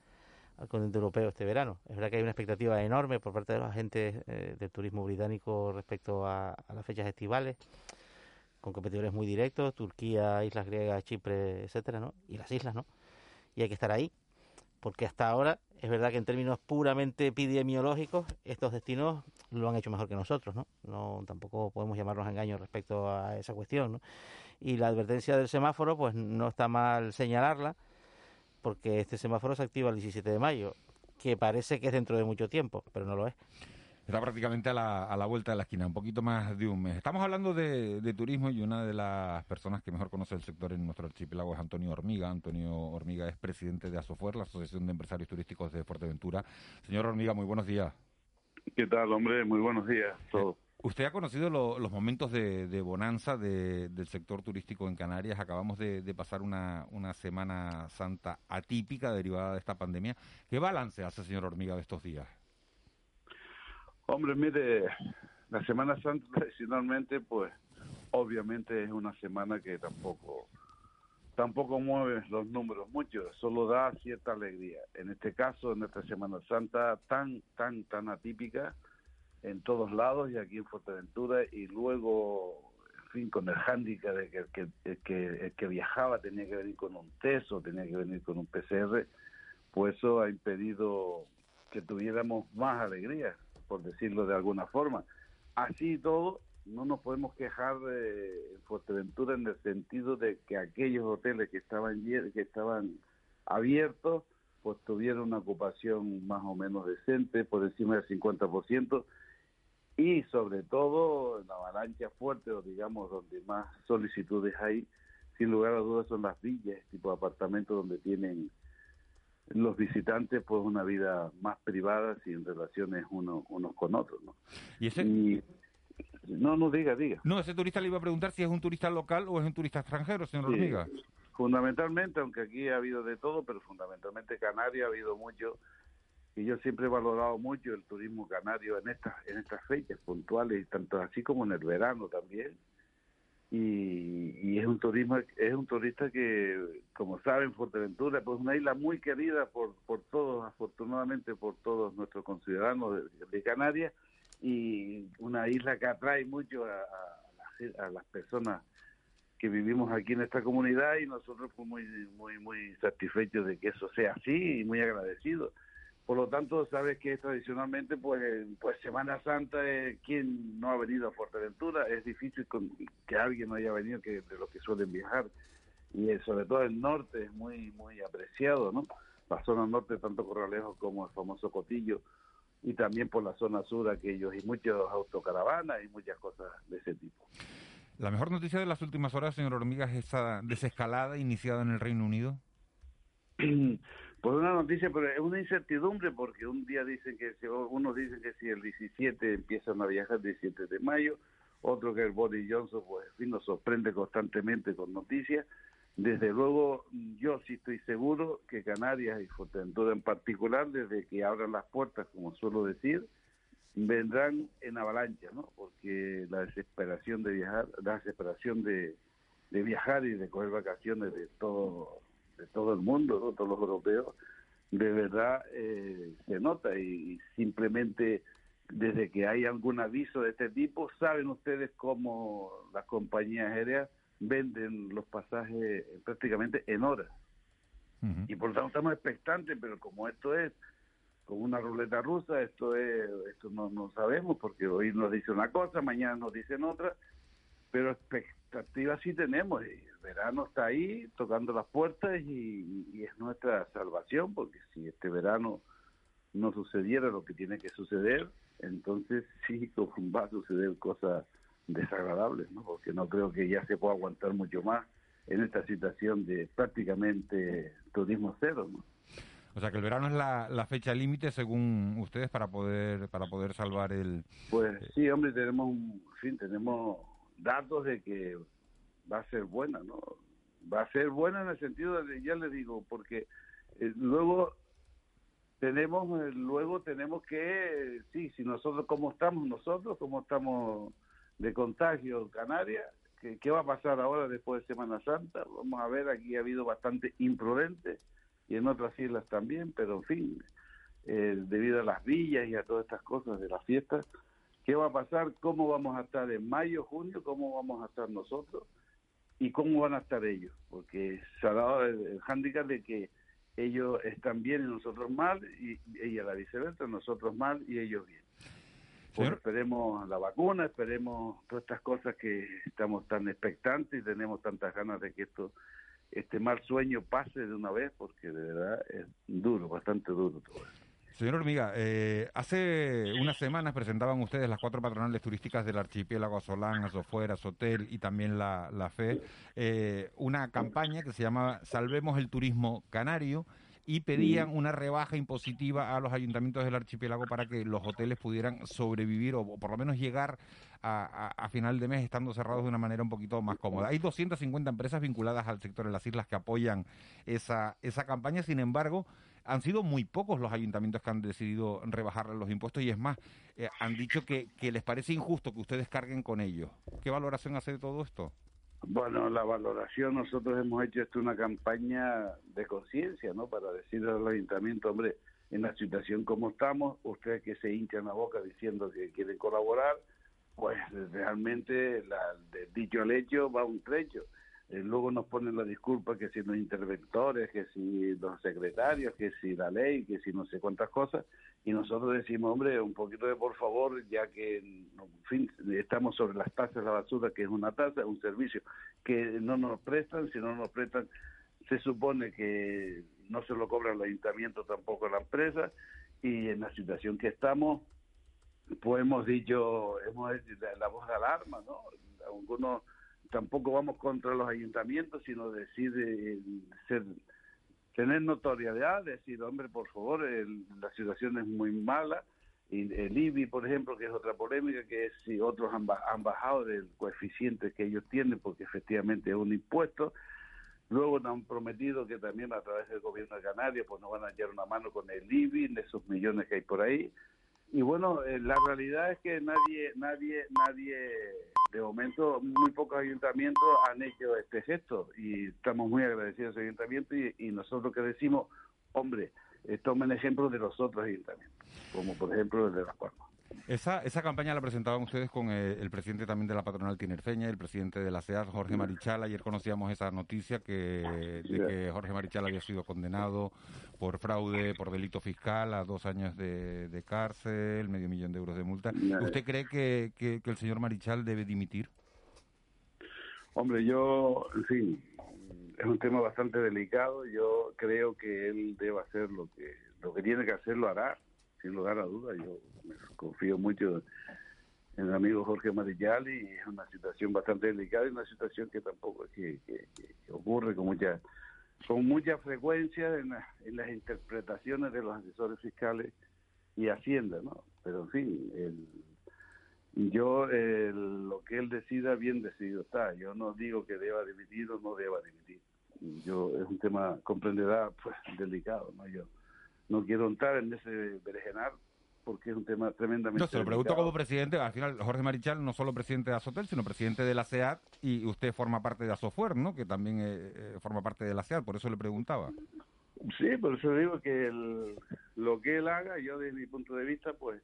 al continente europeo este verano. Es verdad que hay una expectativa enorme por parte de los agentes eh, del turismo británico respecto a, las fechas estivales, con competidores muy directos, Turquía, Islas Griegas, Chipre, etcétera, ¿no? Y las islas, ¿no? Y hay que estar ahí, porque hasta ahora es verdad que en términos puramente epidemiológicos estos destinos lo han hecho mejor que nosotros, ¿no? No tampoco podemos llamarnos a engaño respecto a esa cuestión. Y la advertencia del semáforo, pues no está mal señalarla, porque este semáforo se activa el 17 de mayo, que parece que es dentro de mucho tiempo, pero no lo es. Está prácticamente a la, a la vuelta de la esquina, un poquito más de un mes. Estamos hablando de, turismo y una de las personas que mejor conoce el sector en nuestro archipiélago es Antonio Hormiga. Antonio Hormiga es presidente de Asofuer, la Asociación de Empresarios Turísticos de Fuerteventura. Señor Hormiga, muy buenos días. ¿Qué tal, hombre? Muy buenos días. Todo. Usted ha conocido los momentos de, bonanza del sector turístico en Canarias. Acabamos de, pasar una, Semana Santa atípica derivada de esta pandemia. ¿Qué balance hace, señor Hormiga, de estos días? Hombre, mire, la Semana Santa tradicionalmente, pues, obviamente es una semana que tampoco tampoco mueve los números mucho, solo da cierta alegría. En este caso, en esta Semana Santa tan, tan, tan atípica, en todos lados y aquí en Fuerteventura y luego en fin con el hándicap de que el que, que, que viajaba tenía que venir con un test o tenía que venir con un PCR pues eso ha impedido que tuviéramos más alegría por decirlo de alguna forma. Así y todo no nos podemos quejar de Fuerteventura en el sentido de que aquellos hoteles que estaban que estaban abiertos pues tuvieron una ocupación más o menos decente por encima del 50% y sobre todo en la avalancha fuerte, o digamos donde más solicitudes hay, sin lugar a dudas son las villas, tipo de apartamentos donde tienen los visitantes pues una vida más privada sin relaciones uno, unos con otros. ¿no? ¿Y ese? no, no, diga, diga. No, ese turista le iba a preguntar si es un turista local o es un turista extranjero, señor Sí. Hormiga. Fundamentalmente, aunque aquí ha habido de todo, pero fundamentalmente Canarias ha habido mucho y yo siempre he valorado mucho el turismo canario en estas en estas fechas puntuales, tanto así como en el verano también. Y, y es un turismo es un turista que, como saben, Fuerteventura pues una isla muy querida por por todos, afortunadamente por todos nuestros conciudadanos de, Canarias y una isla que atrae mucho a las personas que vivimos aquí en esta comunidad y nosotros pues muy muy muy satisfechos de que eso sea así y muy agradecidos. Por lo tanto, sabes que tradicionalmente pues pues Semana Santa eh, quién no ha venido a Fuerteventura, es difícil con- que alguien no haya venido que de los que suelen viajar y eh, sobre todo el norte es muy muy apreciado, ¿no? La zona norte tanto Corralejo como el famoso Cotillo y también por la zona sur aquellos y muchos autocaravanas y muchas cosas de ese tipo. La mejor noticia de las últimas horas, señor Hormiga, es esa desescalada iniciada en el Reino Unido. Pues una noticia, pero es una incertidumbre porque un día dicen que, si- unos dicen que si el 17 empiezan a viajar el 17 de mayo, otro que el Boris Johnson, pues en fin, nos sorprende constantemente con noticias. Desde luego, yo sí estoy seguro que Canarias y Fuerteventura en particular, desde que abran las puertas, como suelo decir, vendrán en avalancha, ¿no? Porque la desesperación de viajar, la desesperación de, de viajar y de coger vacaciones de todo de todo el mundo, ¿no? todos los europeos, de verdad eh, se nota y, simplemente desde que hay algún aviso de este tipo, saben ustedes cómo las compañías aéreas venden los pasajes prácticamente en horas. Y por lo tanto estamos expectantes, pero como esto es como una ruleta rusa, esto es esto no, no sabemos porque hoy nos dice una cosa, mañana nos dicen otra, pero expectativas sí tenemos. y verano está ahí tocando las puertas y, y es nuestra salvación, porque si este verano no sucediera lo que tiene que suceder, entonces sí va a suceder cosas desagradables, ¿no? porque no creo que ya se pueda aguantar mucho más en esta situación de prácticamente turismo cero. ¿no? O sea que el verano es la, la fecha límite, según ustedes, para poder para poder salvar el... Pues sí, hombre, tenemos un, en fin, tenemos datos de que va a ser buena, ¿no? Va a ser buena en el sentido de, ya le digo, porque eh, luego tenemos, eh, luego tenemos que, eh, sí, si nosotros, como estamos nosotros, como estamos de contagio Canarias, ¿qué, qué va a pasar ahora después de Semana Santa? Vamos a ver, aquí ha habido bastante imprudente y en otras islas también, pero en fin, eh, debido a las villas y a todas estas cosas de las fiestas, ¿qué va a pasar? ¿Cómo vamos a estar en mayo, junio? ¿Cómo vamos a estar nosotros? ¿Y cómo van a estar ellos? Porque se ha dado el, el hándicap de que ellos están bien y nosotros mal, y, y a la viceversa, nosotros mal y ellos bien. Pues esperemos la vacuna, esperemos todas estas cosas que estamos tan expectantes y tenemos tantas ganas de que esto este mal sueño pase de una vez, porque de verdad es duro, bastante duro todo eso. Señor Hormiga, eh, hace unas semanas presentaban ustedes las cuatro patronales turísticas del archipiélago Azolán, Azofuera, Sotel y también la, la FE, eh, una campaña que se llama Salvemos el Turismo Canario y pedían una rebaja impositiva a los ayuntamientos del archipiélago para que los hoteles pudieran sobrevivir o, o por lo menos llegar a, a- a final de mes estando cerrados de una manera un poquito más cómoda. Hay 250 empresas vinculadas al sector de las islas que apoyan esa, esa campaña, sin embargo, han sido muy pocos los ayuntamientos que han decidido rebajar los impuestos y es más, eh, han dicho que, les parece injusto que ustedes carguen con ellos. ¿Qué valoración hace de todo esto? Bueno, la valoración, nosotros hemos hecho esto una campaña de conciencia, ¿no? Para decirle al ayuntamiento, hombre, en la situación como estamos, ustedes que se hinchan la boca diciendo que quieren colaborar, pues realmente la, del dicho al hecho va un trecho. Eh, luego nos ponen la disculpa que si los interventores, que si los secretarios, que si la ley, que si no sé cuántas cosas, y nosotros decimos, hombre, un poquito de por favor, ya que, estamos sobre las tasas de la basura, que es una tasa, un servicio que no nos prestan, si no nos prestan, se supone que no se lo cobra el ayuntamiento tampoco la empresa, y en la situación que estamos, pues hemos dicho, hemos hecho la voz de alarma, ¿no? Algunos tampoco vamos contra los ayuntamientos, sino decir eh, ser tener notoriedad, decir, hombre, por favor, el- la situación es muy mala. Y el IBI, por ejemplo, que es otra polémica, que es si otros han, han bajado del coeficiente que ellos tienen, porque efectivamente es un impuesto. Luego nos han prometido que también a través del gobierno de Canarias pues nos van a echar una mano con el IBI, de esos millones que hay por ahí. Y bueno, eh, la realidad es que nadie, nadie, nadie, de momento, muy pocos ayuntamientos han hecho este gesto y estamos muy agradecidos a ese ayuntamiento y, nosotros que decimos, hombre, eh, tomen ejemplo de los otros ayuntamientos, como por ejemplo el de Las Palmas. Esa, esa campaña la presentaban ustedes con eh, el presidente también de la patronal tinerfeña, el presidente de la SEAD, Jorge Marichal. Ayer conocíamos esa noticia que, de que Jorge Marichal había sido condenado por fraude, por delito fiscal a dos años de, de cárcel, medio millón de euros de multa. ¿Usted cree que, que- que el señor Marichal debe dimitir? Hombre, yo, en fin, es un tema bastante delicado. Yo creo que él debe hacer lo que lo que tiene que hacer, lo hará, sin lugar a dudas. Yo confío mucho en el amigo Jorge Marillal es una situación bastante delicada y una situación que tampoco que- que- que ocurre con mucha con mucha frecuencia en, la- en las interpretaciones de los asesores fiscales y Hacienda, ¿no? Pero en fin, el- yo el- lo que él decida bien decidido está. Yo no digo que deba dimitir o no deba dimitir. Yo es un tema comprenderá pues delicado, ¿no? Yo no quiero entrar en ese berenjenar porque es un tema tremendamente No, se lo pregunto delicado. como presidente. Al final, Jorge Marichal no solo presidente de Asotel, sino presidente de la SEAD y usted forma parte de Asofuer, ¿no? Que también eh, eh, forma parte de la SEAD, por eso le preguntaba. Sí, por eso digo que el- lo que él haga, yo desde mi punto de vista, pues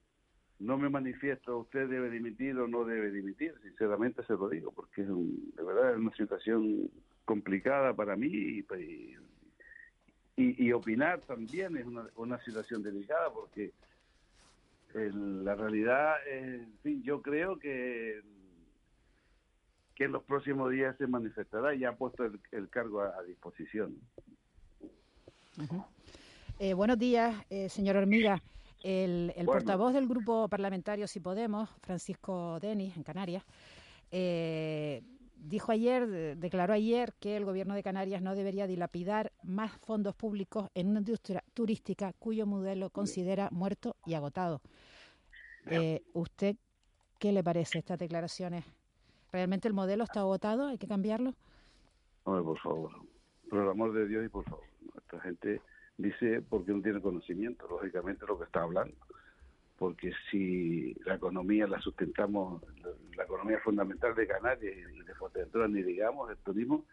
no me manifiesto usted debe dimitir o no debe dimitir, sinceramente se lo digo, porque es un- de verdad es una situación complicada para mí y, pues, y, y opinar también es una, una situación delicada porque el- la realidad, es, en fin, yo creo que que en los próximos días se manifestará y ha puesto el, el cargo a- a disposición. Eh, buenos días, eh, señor Hormiga. El, el Bueno. portavoz del grupo parlamentario Si Podemos, Francisco Denis, en Canarias, eh, dijo ayer, de- declaró ayer que el gobierno de Canarias no debería dilapidar más fondos públicos en una industria turística cuyo modelo considera muerto y agotado. Eh, ¿Usted qué le parece estas declaraciones? ¿Realmente el modelo está agotado? ¿Hay que cambiarlo? Hombre, por favor. Por el amor de Dios y por favor. Esta gente dice porque no tiene conocimiento, lógicamente, lo que está hablando. Porque si la economía la sustentamos, la, economía fundamental de Canarias y de Fuerteventura, ni digamos, el turismo,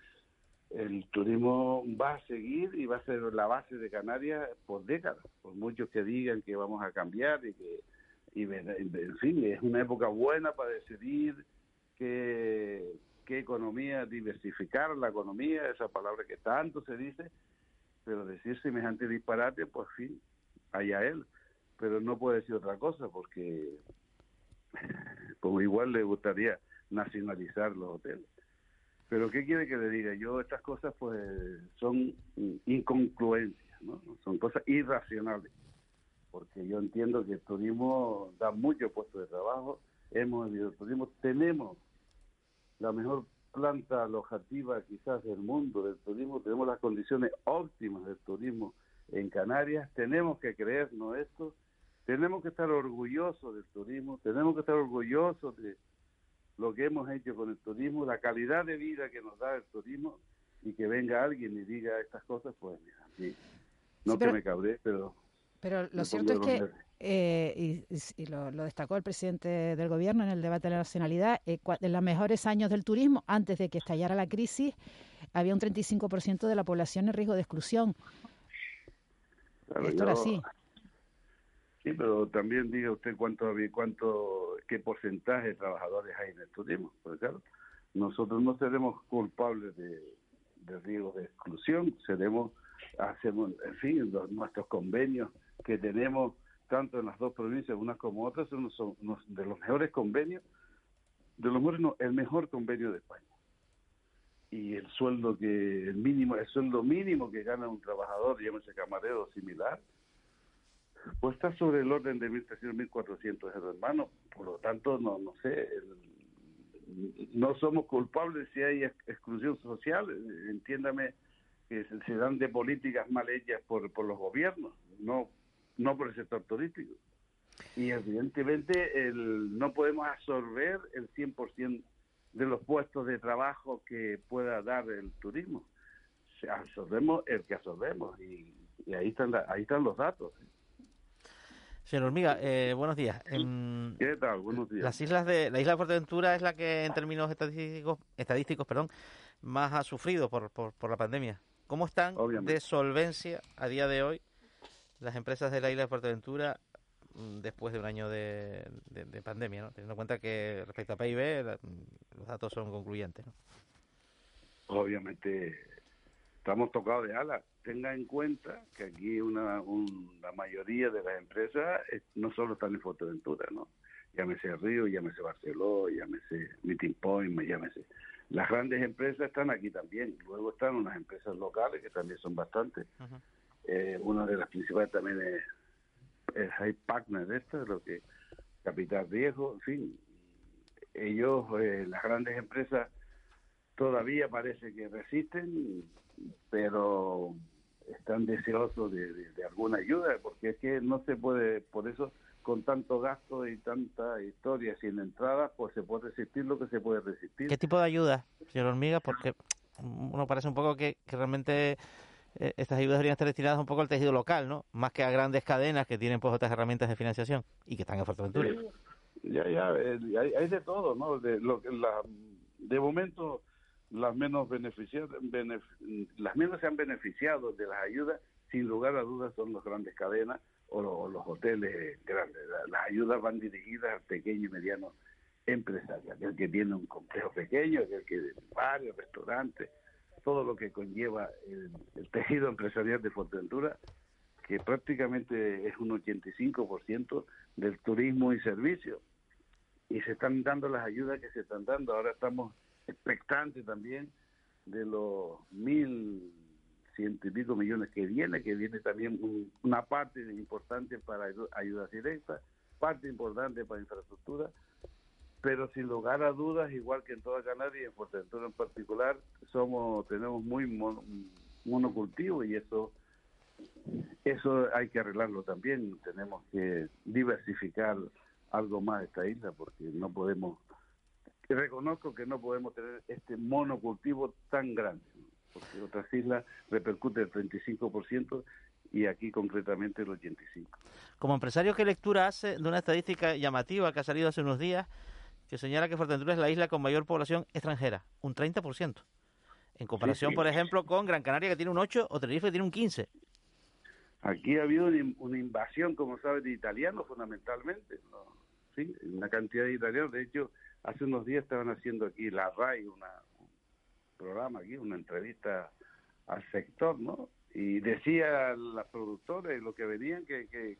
el turismo va a seguir y va a ser la base de Canarias por décadas. Por muchos que digan que vamos a cambiar y que, y en fin, es una época buena para decidir qué, qué economía, diversificar la economía, esa palabra que tanto se dice, pero decir semejante disparate, pues fin, allá él. Pero no puede decir otra cosa porque como igual le gustaría nacionalizar los hoteles. Pero ¿qué quiere que le diga? Yo estas cosas pues son incongruencias, ¿no? Son cosas irracionales. Porque yo entiendo que el turismo da muchos puestos de trabajo, hemos vivido el turismo, tenemos la mejor planta alojativa quizás del mundo del turismo, tenemos las condiciones óptimas del turismo en Canarias, tenemos que creernos esto, tenemos que estar orgullosos del turismo, tenemos que estar orgullosos de lo que hemos hecho con el turismo, la calidad de vida que nos da el turismo y que venga alguien y diga estas cosas, pues mira, sí, no Sí, que me cabré, pero... Pero lo cierto es que, eh, y, lo, lo destacó el presidente del gobierno en el debate de la nacionalidad, eh, en los mejores años del turismo, antes de que estallara la crisis, había un 35% de la población en riesgo de exclusión. Claro, Esto era así. Sí, pero también diga usted cuánto, cuánto, qué porcentaje de trabajadores hay en el turismo. Porque claro, nosotros no seremos culpables de, de riesgo de exclusión, seremos, hacemos, en fin, los- nuestros convenios que tenemos tanto en las dos provincias, unas como otras, son, de los mejores convenios, de los mejores, el mejor convenio de España. Y el sueldo que, el mínimo, el sueldo mínimo que gana un trabajador, llámese camarero similar, pues está sobre el orden de 1.300, 1.400 euros, hermano. Por lo tanto, no, no sé, no somos culpables si hay ex- exclusión social. Entiéndame que se, dan de políticas mal hechas por, por los gobiernos, no, no por el sector turístico. Y evidentemente el, no podemos absorber el 100% de los puestos de trabajo que pueda dar el turismo. Absorbemos el que absorbemos y, y ahí, están la- ahí están los datos. Señor Hormiga, eh, buenos días. Em, ¿Qué tal? Buenos días. Las islas de la isla de Fuerteventura es la que en términos estadísticos, estadísticos, perdón, más ha sufrido por, por, por la pandemia. ¿Cómo están de solvencia a día de hoy las empresas de la isla de Fuerteventura mm, después de un año de, de- de pandemia, ¿no? teniendo en cuenta que respecto a PIB la- los datos son concluyentes? ¿no? Obviamente estamos tocados de alas. Tenga en cuenta que aquí una, un- la mayoría de las empresas eh, no solo están en Fuerteventura, ¿no? Llámese Río, llámese Barceló, llámese Meeting Point, llámese. Las grandes empresas están aquí también. Luego están unas empresas locales que también son bastantes. Eh, una de las principales también es, es Partner, esta, lo que Capital Riesgo, en fin. Ellos, eh, las grandes empresas, todavía parece que resisten, pero están deseosos de, de- de alguna ayuda, porque es que no se puede, por eso con tanto gasto y tanta historia sin entrada, pues se puede resistir lo que se puede resistir. ¿Qué tipo de ayuda, señor Hormiga? Porque uno parece un poco que, que realmente eh, estas ayudas deberían estar destinadas un poco al tejido local, ¿no? Más que a grandes cadenas que tienen pues otras herramientas de financiación y que están en Fuerteventura. Ya, ya, eh, hay, hay de todo, ¿no? De, lo, que la, de momento, las menos beneficiadas, benef- las menos se han beneficiado de las ayudas, sin lugar a dudas, son las grandes cadenas o, lo- o los hoteles grandes. La- Las ayudas van dirigidas al pequeño y mediano empresario, aquel que tiene un complejo pequeño, aquel que varios restaurantes, todo lo que conlleva el, el tejido empresarial de Fuerteventura, que prácticamente es un 85% del turismo y servicios. Y se están dando las ayudas que se están dando. Ahora estamos expectantes también de los mil ciento y pico millones que viene, que viene también un- una parte importante para ayu- ayudas directas, parte importante para infraestructura, pero sin lugar a dudas, igual que en toda Canarias y en Fuerteventura en particular, somos tenemos muy mono- monocultivo y eso eso hay que arreglarlo también. Tenemos que diversificar algo más esta isla porque no podemos. Reconozco que no podemos tener este monocultivo tan grande, porque otras islas repercute el 35% y aquí concretamente el 85%. Como empresario, ¿qué lectura hace de una estadística llamativa que ha salido hace unos días que señala que Fuerteventura es la isla con mayor población extranjera? Un 30%. En comparación, sí. por ejemplo, con Gran Canaria, que tiene un 8, o Tenerife, que tiene un 15. Aquí ha habido una invasión, como sabes, de italianos fundamentalmente. ¿no? Sí, una cantidad de italianos. De hecho, hace unos días estaban haciendo aquí la RAI, una, un programa aquí, una entrevista al sector, ¿no? Y decía las productoras y lo que venían que, que,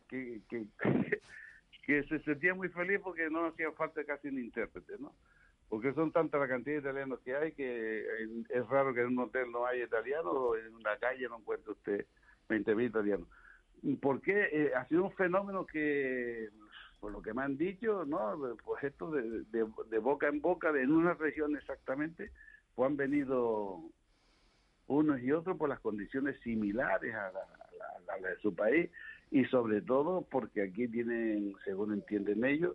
que, se sentían muy feliz porque no hacía falta casi un intérprete, ¿no? Porque son tanta la cantidad de italianos que hay que es raro que en un hotel no haya italianos o en una calle no encuentre usted 20.000 italianos. ¿Por qué? Eh, ha sido un fenómeno que, por lo que me han dicho, ¿no? Pues esto de, de, de boca en boca, de en una región exactamente, pues han venido unos y otros por las condiciones similares a la, de su país y sobre todo porque aquí tienen, según entienden ellos,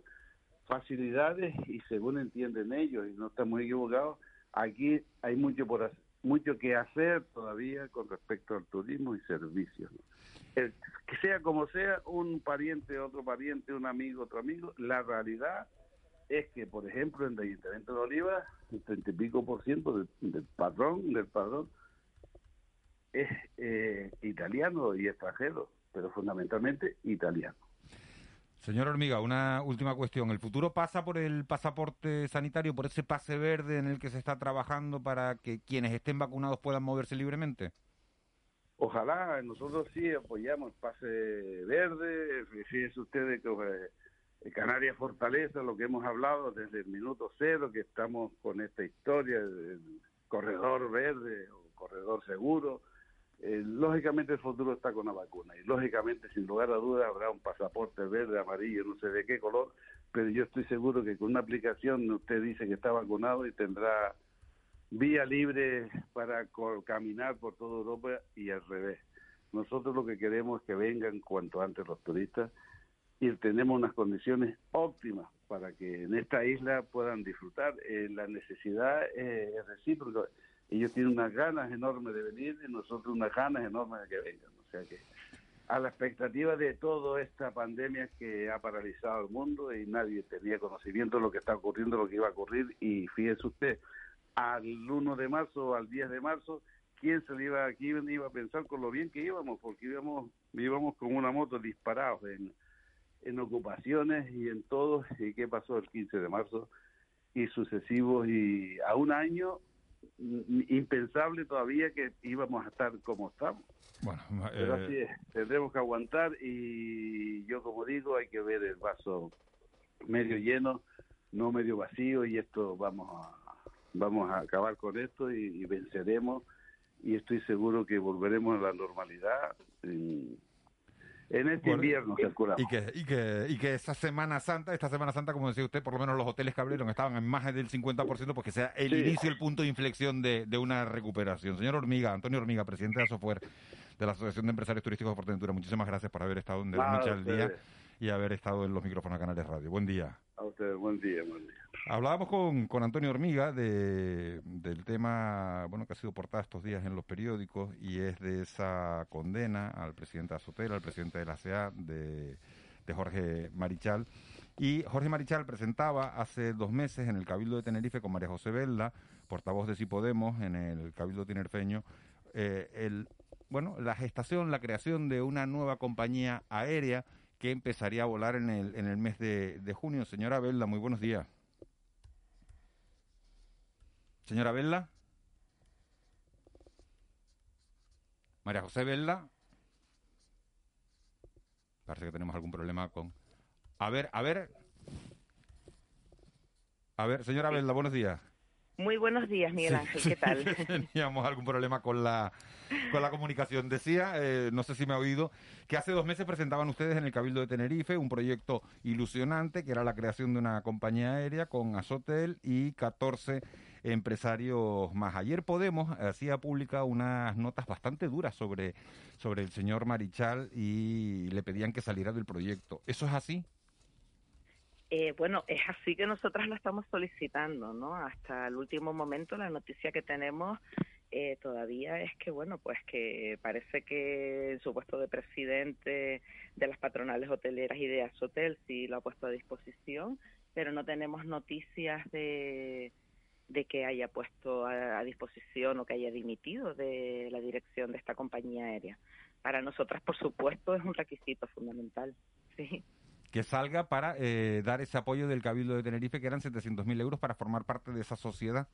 facilidades y según entienden ellos, y no estamos equivocados, aquí hay mucho por hacer, mucho que hacer todavía con respecto al turismo y servicios. ¿no? El- que sea como sea, un pariente, otro pariente, un amigo, otro amigo, la realidad es que, por ejemplo, en el Ayuntamiento de Oliva, el treinta y pico por ciento del, del padrón, del padrón, es eh, italiano y extranjero, pero fundamentalmente italiano. Señor Hormiga, una última cuestión. ¿El futuro pasa por el pasaporte sanitario, por ese pase verde en el que se está trabajando para que quienes estén vacunados puedan moverse libremente? Ojalá, nosotros sí apoyamos pase verde, fíjense ustedes que eh, Canarias Fortaleza, lo que hemos hablado desde el minuto cero, que estamos con esta historia del corredor verde o corredor seguro, eh, lógicamente el futuro está con la vacuna y lógicamente sin lugar a dudas habrá un pasaporte verde, amarillo, no sé de qué color, pero yo estoy seguro que con una aplicación usted dice que está vacunado y tendrá vía libre para caminar por toda Europa y al revés. Nosotros lo que queremos es que vengan cuanto antes los turistas y tenemos unas condiciones óptimas para que en esta isla puedan disfrutar. Eh, la necesidad es recíproca. Ellos tienen unas ganas enormes de venir y nosotros unas ganas enormes de que vengan. O sea que a la expectativa de toda esta pandemia que ha paralizado el mundo y nadie tenía conocimiento de lo que está ocurriendo, lo que iba a ocurrir. Y fíjese usted, al 1 de marzo, al 10 de marzo, ¿quién se le iba, aquí iba a pensar con lo bien que íbamos? Porque íbamos, íbamos con una moto disparados en, en ocupaciones y en todo. ¿Y qué pasó el 15 de marzo? Y sucesivos y a un año impensable todavía que íbamos a estar como estamos. Bueno, Pero así es, tendremos que aguantar y yo como digo, hay que ver el vaso medio lleno, no medio vacío y esto vamos a vamos a acabar con esto y, venceremos y estoy seguro que volveremos a la normalidad en, este invierno y que, y que y que esta Semana Santa, esta Semana Santa, como decía usted, por lo menos los hoteles que abrieron estaban en más del 50%, porque sea el inicio, el punto de inflexión de, de, una recuperación. Señor Hormiga, Antonio Hormiga, presidente de Asofuer, de la Asociación de Empresarios Turísticos de Portaventura. Muchísimas gracias por haber estado en De la Noche al Día y haber estado en los micrófonos de Canales Radio. Buen día. A usted, buen día, buen día. Hablábamos con, con Antonio Hormiga de, del tema bueno que ha sido portada estos días en los periódicos y es de esa condena al presidente Azotera, al presidente de la CEA, de, de Jorge Marichal. Y Jorge Marichal presentaba hace dos meses en el Cabildo de Tenerife con María José Velda, portavoz de Si Podemos en el Cabildo tinerfeño, eh, el bueno, la gestación, la creación de una nueva compañía aérea que empezaría a volar en el, en el mes de, de junio. Señora Velda, muy buenos días. Señora Velda. María José Velda. Parece que tenemos algún problema con... A ver, a ver. A ver, señora Velda, buenos días. Muy buenos días, Miguel Ángel, ¿qué tal? Teníamos algún problema con la, con la comunicación. Decía, eh, no sé si me ha oído, que hace dos meses presentaban ustedes en el Cabildo de Tenerife un proyecto ilusionante que era la creación de una compañía aérea con Azotel y 14 empresarios más. Ayer Podemos hacía pública unas notas bastante duras sobre, sobre el señor Marichal y le pedían que saliera del proyecto. ¿Eso es así? Eh, bueno, es así que nosotras lo estamos solicitando, ¿no? Hasta el último momento la noticia que tenemos eh, todavía es que, bueno, pues que parece que el supuesto de presidente de las patronales hoteleras y de Azotel sí lo ha puesto a disposición, pero no tenemos noticias de, de que haya puesto a, disposición o que haya dimitido de la dirección de esta compañía aérea. Para nosotras, por supuesto, es un requisito fundamental, sí que salga para eh, dar ese apoyo del Cabildo de Tenerife, que eran 700.000 euros para formar parte de esa sociedad.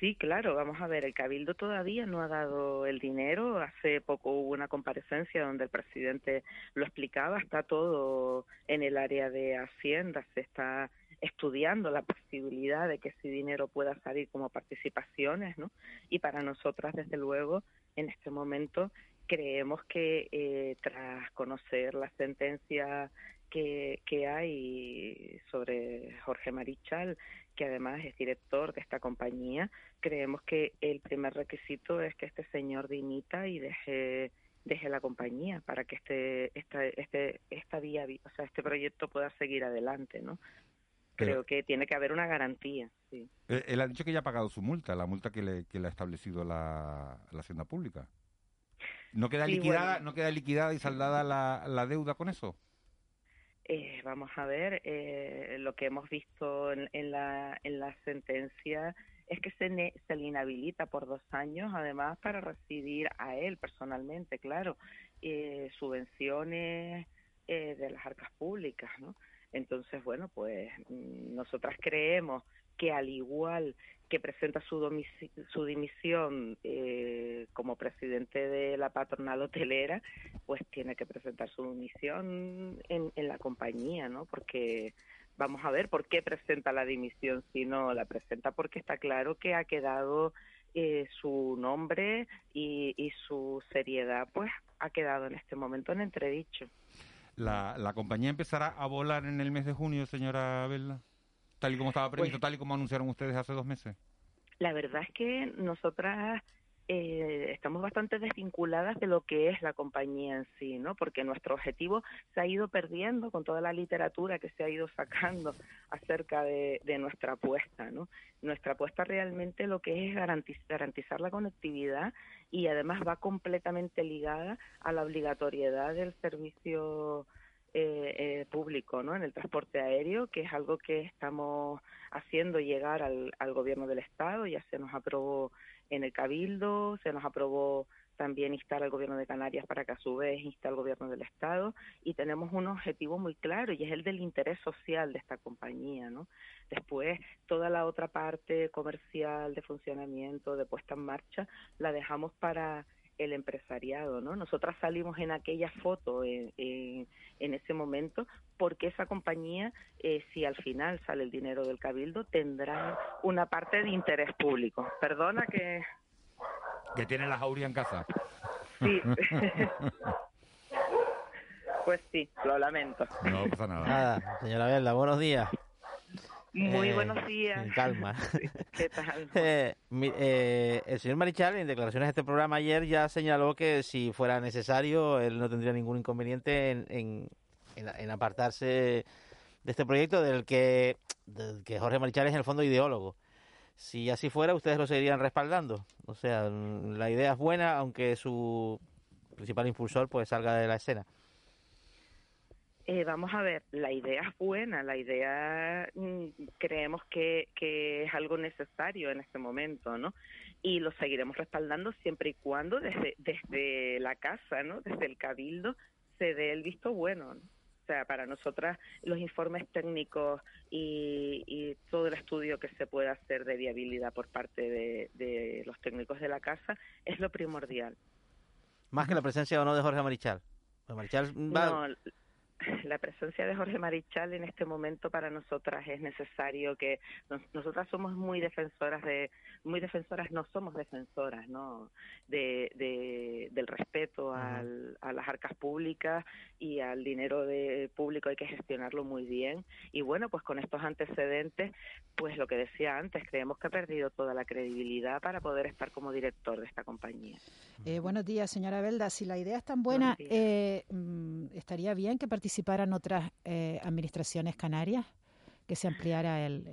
Sí, claro, vamos a ver, el Cabildo todavía no ha dado el dinero. Hace poco hubo una comparecencia donde el presidente lo explicaba, está todo en el área de Hacienda, se está estudiando la posibilidad de que ese dinero pueda salir como participaciones, ¿no? Y para nosotras, desde luego, en este momento creemos que eh, tras conocer la sentencia que, que hay sobre Jorge Marichal, que además es director de esta compañía, creemos que el primer requisito es que este señor dimita y deje deje la compañía para que este esta este esta vía o sea este proyecto pueda seguir adelante no creo que tiene que haber una garantía sí. Eh, él ha dicho que ya ha pagado su multa la multa que le, que le ha establecido la, la hacienda pública. No queda liquidada no queda liquidada y saldada la, la deuda con eso eh, vamos a ver, eh, lo que hemos visto en, la, en la sentencia es que se, se le inhabilita por dos años, además, para recibir a él personalmente, claro, eh, subvenciones de las arcas públicas, ¿no? Entonces, bueno, pues mm, nosotras creemos que al igual que presenta su, su dimisión eh, como presidente de la patronal hotelera, pues tiene que presentar su dimisión en, en, la compañía, ¿no? Porque vamos a ver por qué presenta la dimisión, si no la presenta porque está claro que ha quedado eh, su nombre y, y su seriedad, pues ha quedado en este momento en entredicho. La, la compañía empezará a volar en el mes de junio, señora Bella tal y como estaba previsto, pues tal y como anunciaron ustedes hace dos meses? La verdad es que nosotras eh, estamos bastante desvinculadas de lo que es la compañía en sí, ¿no? Porque nuestro objetivo se ha ido perdiendo con toda la literatura que se ha ido sacando acerca de, nuestra apuesta, ¿no? Nuestra apuesta realmente lo que es garantizar, garantizar la conectividad y además va completamente ligada a la obligatoriedad del servicio eh, eh, público ¿no? en el transporte aéreo, que es algo que estamos haciendo llegar al, al gobierno del Estado, ya se nos aprobó en el Cabildo, se nos aprobó también instar al gobierno de Canarias para que a su vez inste al gobierno del Estado y tenemos un objetivo muy claro y es el del interés social de esta compañía, ¿no? Después, toda la otra parte comercial, de funcionamiento, de puesta en marcha, la dejamos para el empresariado, ¿no? Nosotras salimos en aquella foto en, en, ese momento porque esa compañía, eh, si al final sale el dinero del cabildo, tendrá una parte de interés público. Perdona que... Que tiene la jauría en casa. Sí. pues sí, lo lamento. No pasa nada. Nada, señora Vela, buenos días. Muy Eh, buenos días. calma. ¿Qué tal? Eh, eh, el señor Marichal, en declaraciones de este programa ayer, ya señaló que si fuera necesario, él no tendría ningún inconveniente en, en- en- en apartarse de este proyecto del que, del que Jorge Marichal es en el fondo ideólogo. Si así fuera, ustedes lo seguirían respaldando. O sea, la idea es buena, aunque su principal impulsor pues salga de la escena. Eh, vamos a ver, la idea es buena, la idea mm, creemos que, que es algo necesario en este momento, ¿no? Y lo seguiremos respaldando siempre y cuando desde, desde la casa, ¿no? Desde el cabildo se dé el visto bueno, ¿no? O sea, para nosotras los informes técnicos y, y todo el estudio que se pueda hacer de viabilidad por parte de, de los técnicos de la casa es lo primordial. Más que la presencia o no de Jorge Marichal. Jorge Marichal va, No, la presencia de Jorge Marichal en este momento para nosotras es necesario que nos- nosotras somos muy defensoras de muy defensoras no somos defensoras no de, de- del respeto al- a las arcas públicas y al dinero de público hay que gestionarlo muy bien. Y bueno pues con estos antecedentes pues lo que decía antes creemos que ha perdido toda la credibilidad para poder estar como director de esta compañía. Eh, buenos días, señora Belda. Si la idea es tan buena, eh, mm, estaría bien que participaran otras eh, administraciones canarias, que se ampliara el,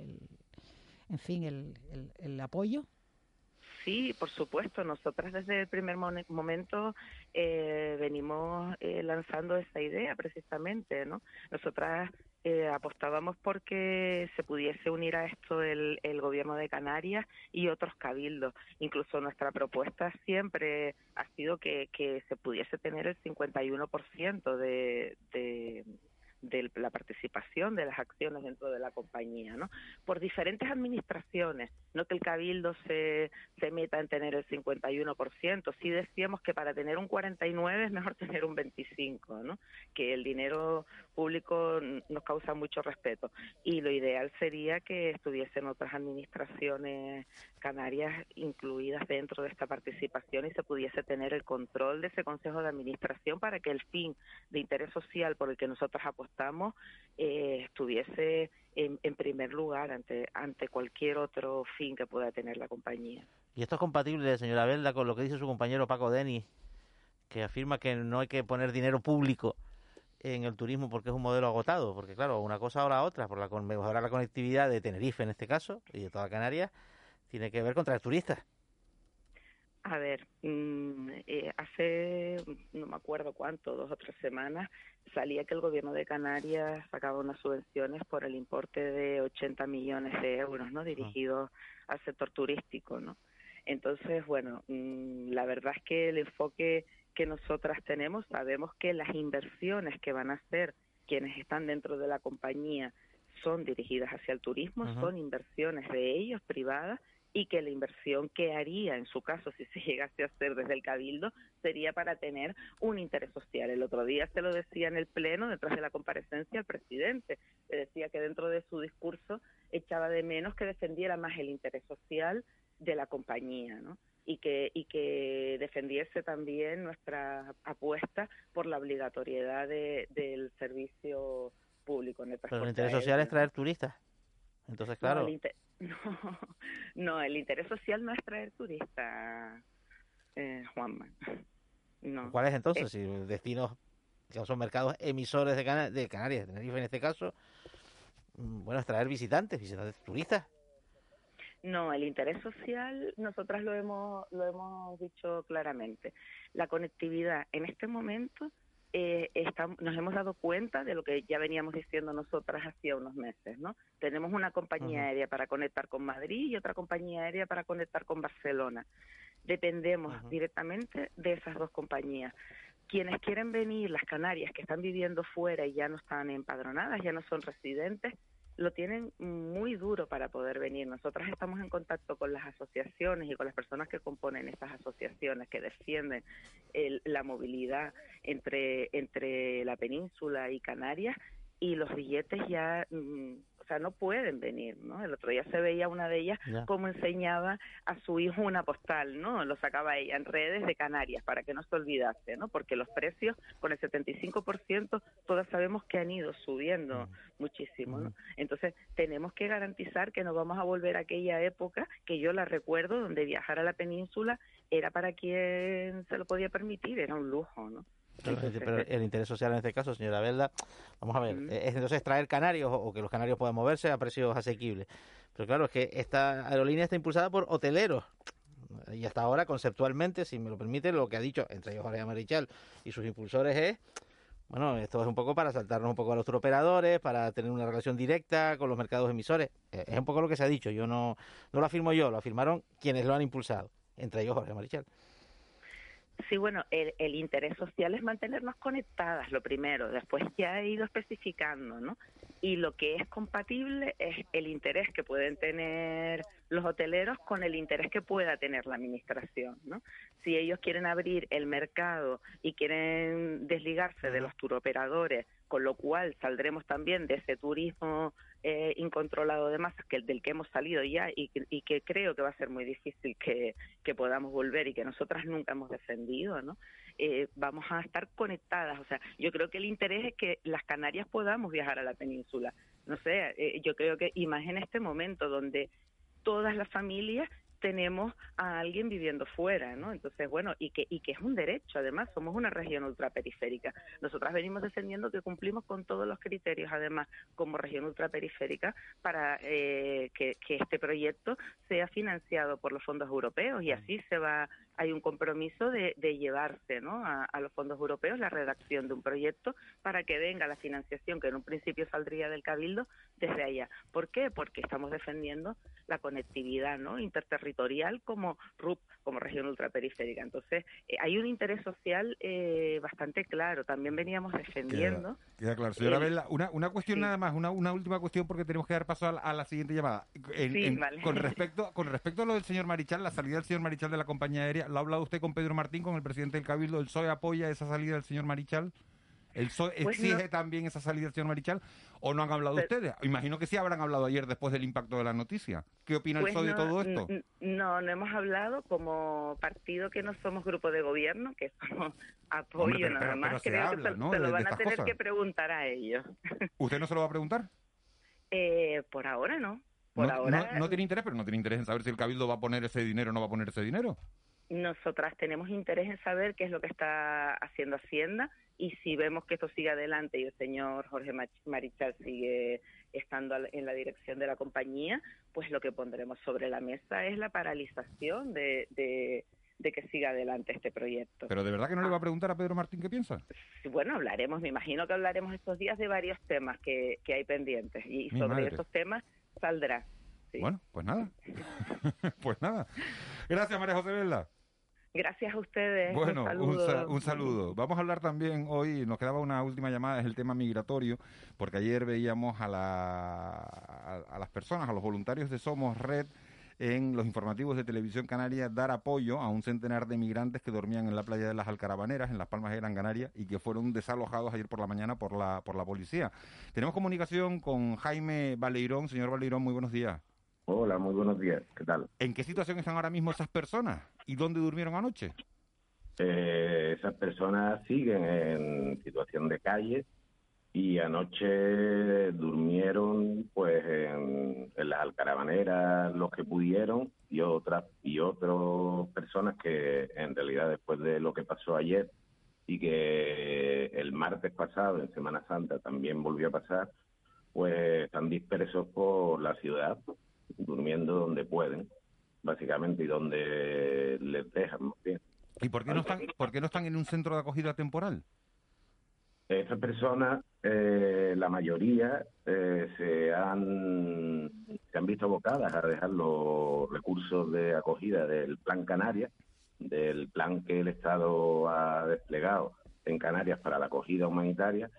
en fin, el, apoyo. Sí, por supuesto. Nosotras desde el primer momento eh, venimos eh, lanzando esa idea precisamente, ¿no? Nosotras eh, apostábamos porque se pudiese unir a esto el, el gobierno de Canarias y otros cabildos. Incluso nuestra propuesta siempre ha sido que, que se pudiese tener el 51% de, de de la participación de las acciones dentro de la compañía, ¿no? Por diferentes administraciones, no que el cabildo se, se meta en tener el 51%, sí decíamos que para tener un 49 es mejor tener un 25, ¿no? Que el dinero público nos causa mucho respeto y lo ideal sería que estuviesen otras administraciones canarias incluidas dentro de esta participación y se pudiese tener el control de ese consejo de administración para que el fin de interés social por el que nosotros apostamos eh, estuviese en, primer lugar ante ante cualquier otro fin que pueda tener la compañía. Y esto es compatible, señora Belda, con lo que dice su compañero Paco Denis, que afirma que no hay que poner dinero público en el turismo porque es un modelo agotado. Porque, claro, una cosa la otra, por la mejorar la conectividad de Tenerife en este caso y de toda Canarias, tiene que ver con traer turistas. A ver, mm, eh, hace no me acuerdo cuánto, dos o tres semanas, salía que el gobierno de Canarias sacaba unas subvenciones por el importe de 80 millones de euros, ¿no? Dirigidos al sector turístico, ¿no? Entonces, bueno, mm, la verdad es que el enfoque que nosotras tenemos, sabemos que las inversiones que van a hacer quienes están dentro de la compañía son dirigidas hacia el turismo, son inversiones de ellos privadas y que la inversión que haría en su caso si se llegase a hacer desde el cabildo sería para tener un interés social. El otro día se lo decía en el pleno detrás de la comparecencia el presidente, le decía que dentro de su discurso echaba de menos que defendiera más el interés social de la compañía, ¿no? Y que, y que defendiese también nuestra apuesta por la obligatoriedad de- del servicio público en el Pero el interés social es traer turistas. Entonces, claro. No, el, interés social no es traer turistas, eh, Juanma. No. ¿Cuál es entonces? Eh, si destinos que son mercados emisores de, de Canarias, de Tenerife en este caso, mm, bueno, es traer visitantes, visitantes turistas. No, el interés social, nosotras lo hemos, lo hemos dicho claramente. La conectividad en este momento eh, nos hemos dado cuenta de lo que ya veníamos diciendo nosotras hacía unos meses, ¿no? Tenemos una compañía aérea para conectar con Madrid y otra compañía aérea para conectar con Barcelona. Dependemos directamente de esas dos compañías. Quienes quieren venir, las Canarias que están viviendo fuera y ya no están empadronadas, ya no son residentes, lo tienen muy duro para poder venir. Nosotras estamos en contacto con las asociaciones y con las personas que componen estas asociaciones que defienden la movilidad entre, entre la península y Canarias y los billetes ya mm, sea, no pueden venir, ¿no? El otro día se veía una de ellas cómo enseñaba a su hijo una postal, ¿no? Lo sacaba ella en redes de Canarias para que no se olvidase, ¿no? Porque los precios con el 75% todas sabemos que han ido subiendo mm. muchísimo, ¿no? Mm. Entonces, tenemos que garantizar que no vamos a volver a aquella época que yo la recuerdo donde viajar a la península era para quien se lo podía permitir, era un lujo, ¿no? Pero, el interés social en este caso, señora Belda, vamos a ver, es entonces traer canarios o que los canarios puedan moverse a precios asequibles. Pero claro, es que esta aerolínea está impulsada por hoteleros. Y hasta ahora, conceptualmente, si me lo permite, lo que ha dicho, entre ellos Jorge Marichal y sus impulsores, es bueno, esto es un poco para saltarnos un poco a los operadores, para tener una relación directa con los mercados emisores. Eh, es un poco lo que se ha dicho. Yo no, no lo afirmo yo, lo afirmaron quienes lo han impulsado, entre ellos Jorge Marichal. Sí, bueno, el, el, interés social es mantenernos conectadas, lo primero. Después ya he ido especificando, ¿no? Y lo que es compatible es el interés que pueden tener los hoteleros con el interés que pueda tener la administración, ¿no? Si ellos quieren abrir el mercado y quieren desligarse de los turoperadores con lo cual saldremos también de ese turismo eh, incontrolado de masas que del que hemos salido ya y, que creo que va a ser muy difícil que, podamos volver y que nosotras nunca hemos defendido, ¿no? Eh, vamos a estar conectadas, o sea, yo creo que el interés es que las Canarias podamos viajar a la península. No sé, eh, yo creo que y en este momento donde todas las familias tenemos a alguien viviendo fuera, ¿no? Entonces, bueno, y que, y que es un derecho, además, somos una región ultraperiférica. Nosotras venimos defendiendo que cumplimos con todos los criterios, además, como región ultraperiférica, para eh, que, este proyecto sea financiado por los fondos europeos y así se va hay un compromiso de, llevarse a, los fondos europeos la redacción de un proyecto para que venga la financiación que en un principio saldría del Cabildo desde allá. ¿Por qué? Porque estamos defendiendo la conectividad ¿no? interterritorial como RUP, como región ultraperiférica. Entonces, eh, hay un interés social eh, bastante claro. También veníamos defendiendo. Queda, claro. Señora Vela, una, una cuestión nada más, una, una última cuestión porque tenemos que dar paso a, la siguiente llamada. Con, respecto, con respecto a lo del señor Marichal, la salida del señor Marichal de la compañía aérea, ¿Lo ha hablado usted con Pedro Martín, con el presidente del Cabildo? ¿El PSOE apoya esa salida del señor Marichal? ¿El PSOE pues exige también esa salida señor Marichal? ¿O no han hablado ustedes? Imagino que sí habrán hablado ayer después del impacto de la noticia. ¿Qué opina el pues PSOE de todo esto? No, no hemos hablado como partido que no somos grupo de gobierno, que somos apoyo nada más. Creo que se, lo van a tener que preguntar a ellos. ¿Usted no se lo va a preguntar? Eh, por ahora no. Por no, ahora... no tiene interés, pero no tiene interés en saber si el Cabildo va a poner ese dinero o no va a poner ese dinero nosotras tenemos interés en saber qué es lo que está haciendo Hacienda y si vemos que esto sigue adelante y el señor Jorge Marichal sigue estando en la dirección de la compañía, pues lo que pondremos sobre la mesa es la paralización de, de, que siga adelante este proyecto. Pero de verdad que no le va a preguntar a Pedro Martín qué piensa. bueno, hablaremos, me imagino que hablaremos estos días de varios temas que, que hay pendientes y sobre esos temas saldrá. Bueno, pues nada. pues nada. Gracias, María José Vela. Gracias a ustedes. Bueno, un saludo. Vamos a hablar también hoy, nos quedaba una última llamada, es el tema migratorio, porque ayer veíamos a, la, a, las personas, a los voluntarios de Somos Red en los informativos de Televisión Canaria dar apoyo a un centenar de migrantes que dormían en la playa de las Alcarabaneras, en las Palmas de Gran Canaria, y que fueron desalojados ayer por la mañana por la, por la policía. Tenemos comunicación con Jaime Baleirón. Señor Baleirón, muy buenos días. Hola, muy buenos días. ¿Qué tal? ¿En qué situación están ahora mismo esas personas? ¿Y dónde durmieron anoche? Eh, esas personas siguen en situación de calle y anoche durmieron pues en, las alcaravaneras los que pudieron y otras y otras personas que en realidad después de lo que pasó ayer y que el martes pasado en Semana Santa también volvió a pasar pues están dispersos por la ciudad durmiendo donde pueden básicamente y donde les dejan bien. ¿Y por qué no están por qué no están en un centro de acogida temporal? Estas personas, eh, la mayoría, eh, se, han, se han visto abocadas a dejar los recursos de acogida del Plan Canarias, del plan que el Estado ha desplegado en Canarias para la acogida humanitaria,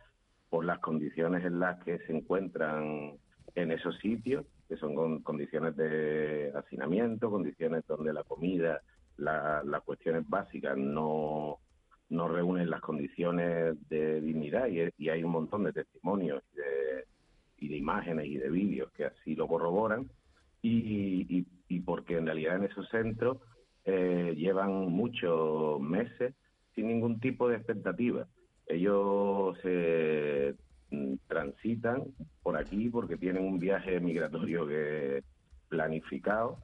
por las condiciones en las que se encuentran en esos sitios, que son condiciones de hacinamiento, condiciones donde la comida, las cuestiones básicas no no reúnen las condiciones de dignidad y, hay un montón de testimonios y de, imágenes y de vídeos que así lo corroboran y, porque en realidad en esos centros eh, llevan muchos meses sin ningún tipo de expectativa. Ellos se transitan por aquí porque tienen un viaje migratorio que planificado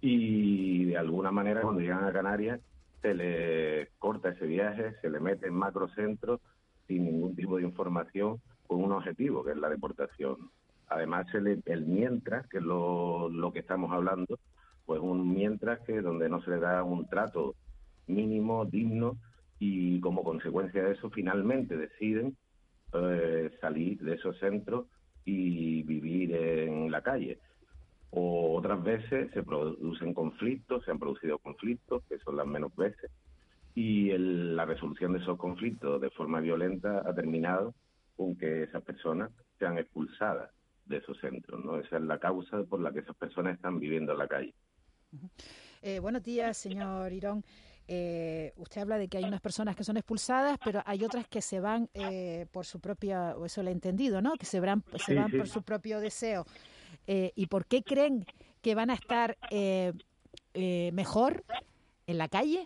y de alguna manera cuando llegan a Canarias se le corta ese viaje, se le mete en macrocentros sin ningún tipo de información con un objetivo, que es la deportación. Además, el, el mientras, que es lo, lo que estamos hablando, pues un mientras que donde no se le da un trato mínimo, digno, y como consecuencia de eso finalmente deciden eh, salir de esos centros y vivir en la calle o otras veces se producen conflictos, se han producido conflictos, que son las menos veces, y la resolución de esos conflictos de forma violenta ha terminado con que esas personas sean expulsadas de esos centros. ¿no? Esa es la causa por la que esas personas están viviendo en la calle. Eh, buenos días, señor Irón. Eh, usted habla de que hay unas personas que son expulsadas, pero hay otras que se van eh, por su propia, o eso lo he entendido, ¿no? Que se van, se van por su propio deseo. Eh, y por qué creen que van a estar eh, eh, mejor en la calle,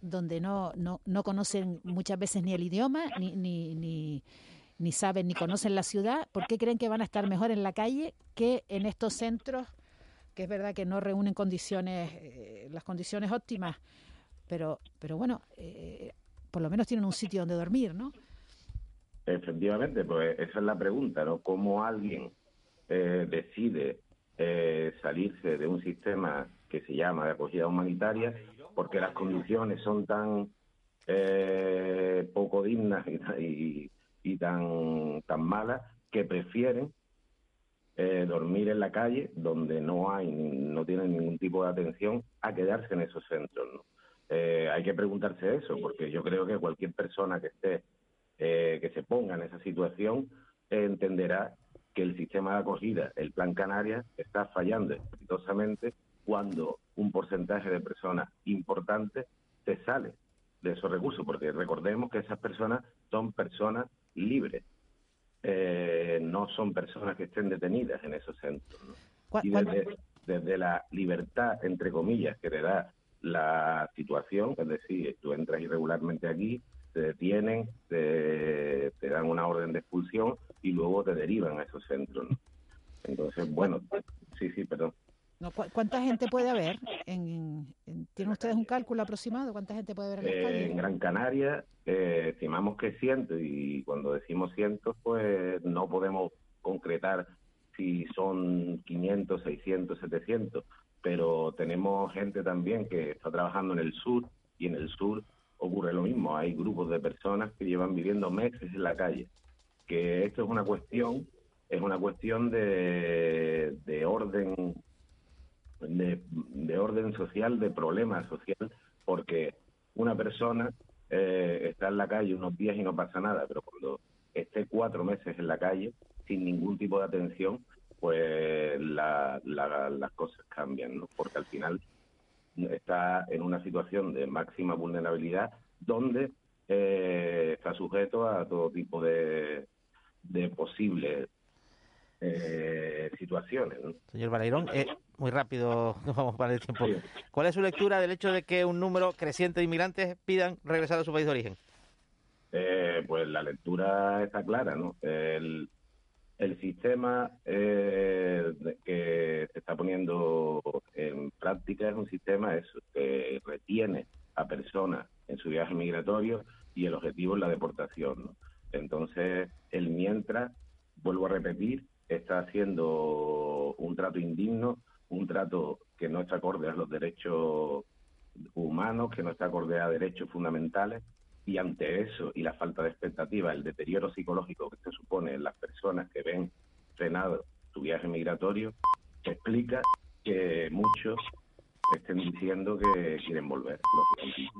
donde no, no, no conocen muchas veces ni el idioma, ni, ni, ni, ni saben ni conocen la ciudad. ¿Por qué creen que van a estar mejor en la calle que en estos centros, que es verdad que no reúnen condiciones, las condiciones óptimas, pero, pero bueno, por lo menos tienen un sitio donde dormir, ¿no? Efectivamente, pues esa es la pregunta, ¿no? ¿Cómo alguien eh, decide eh, salirse de un sistema que se llama de acogida humanitaria porque las condiciones son tan eh, poco dignas y, tan, tan malas que prefieren dormir en la calle donde no hay no tienen ningún tipo de atención a quedarse en esos centros hay que preguntarse eso porque yo creo que cualquier persona que esté que se ponga en esa situación entenderá que el sistema de acogida, el Plan Canarias, está fallando exitosamente cuando un porcentaje de personas importante se sale de esos recursos, porque recordemos que esas personas son personas libres, eh, no son personas que estén detenidas en esos centros. Y desde, desde, la libertad, entre comillas, que te da la situación, es decir, tú entras irregularmente aquí, te detienen, te, dan una orden de expulsión y luego te derivan a esos centros. Entonces, bueno, sí, sí, perdón. ¿Cuánta gente puede haber? En, ¿Tienen ustedes un cálculo aproximado? ¿Cuánta gente puede haber en eh, En Gran Canaria eh, estimamos que cientos y cuando decimos cientos, pues no podemos concretar si son 500, 600, 700, pero tenemos gente también que está trabajando en el sur y en el sur ocurre lo mismo. Hay grupos de personas que llevan viviendo meses en la calle. Que esto es una cuestión, es una cuestión de, de orden, de, orden social, de problema social, porque una persona eh, está en la calle unos días y no pasa nada, pero cuando esté cuatro meses en la calle sin ningún tipo de atención, pues las cosas cambian, ¿no? Porque al final está en una situación de máxima vulnerabilidad donde eh, está sujeto a todo tipo de, de posibles eh, situaciones. Señor Baleirón, eh, muy rápido, nos vamos para el tiempo. ¿Cuál es su lectura del hecho de que un número creciente de inmigrantes pidan regresar a su país de origen? eh, pues la lectura está clara, ¿no? El, el sistema eh, que se está poniendo en práctica es un sistema eso, que retiene a personas en su viaje migratorio y el objetivo es la deportación. Entonces, el mientras, vuelvo a repetir, está haciendo un trato indigno, un trato que no está acorde a los derechos humanos, que no está acorde a derechos fundamentales, y ante eso y la falta de expectativa, el deterioro psicológico que se supone en las personas que ven frenado su viaje migratorio, explica que muchos estén diciendo que quieren volver, lógicamente.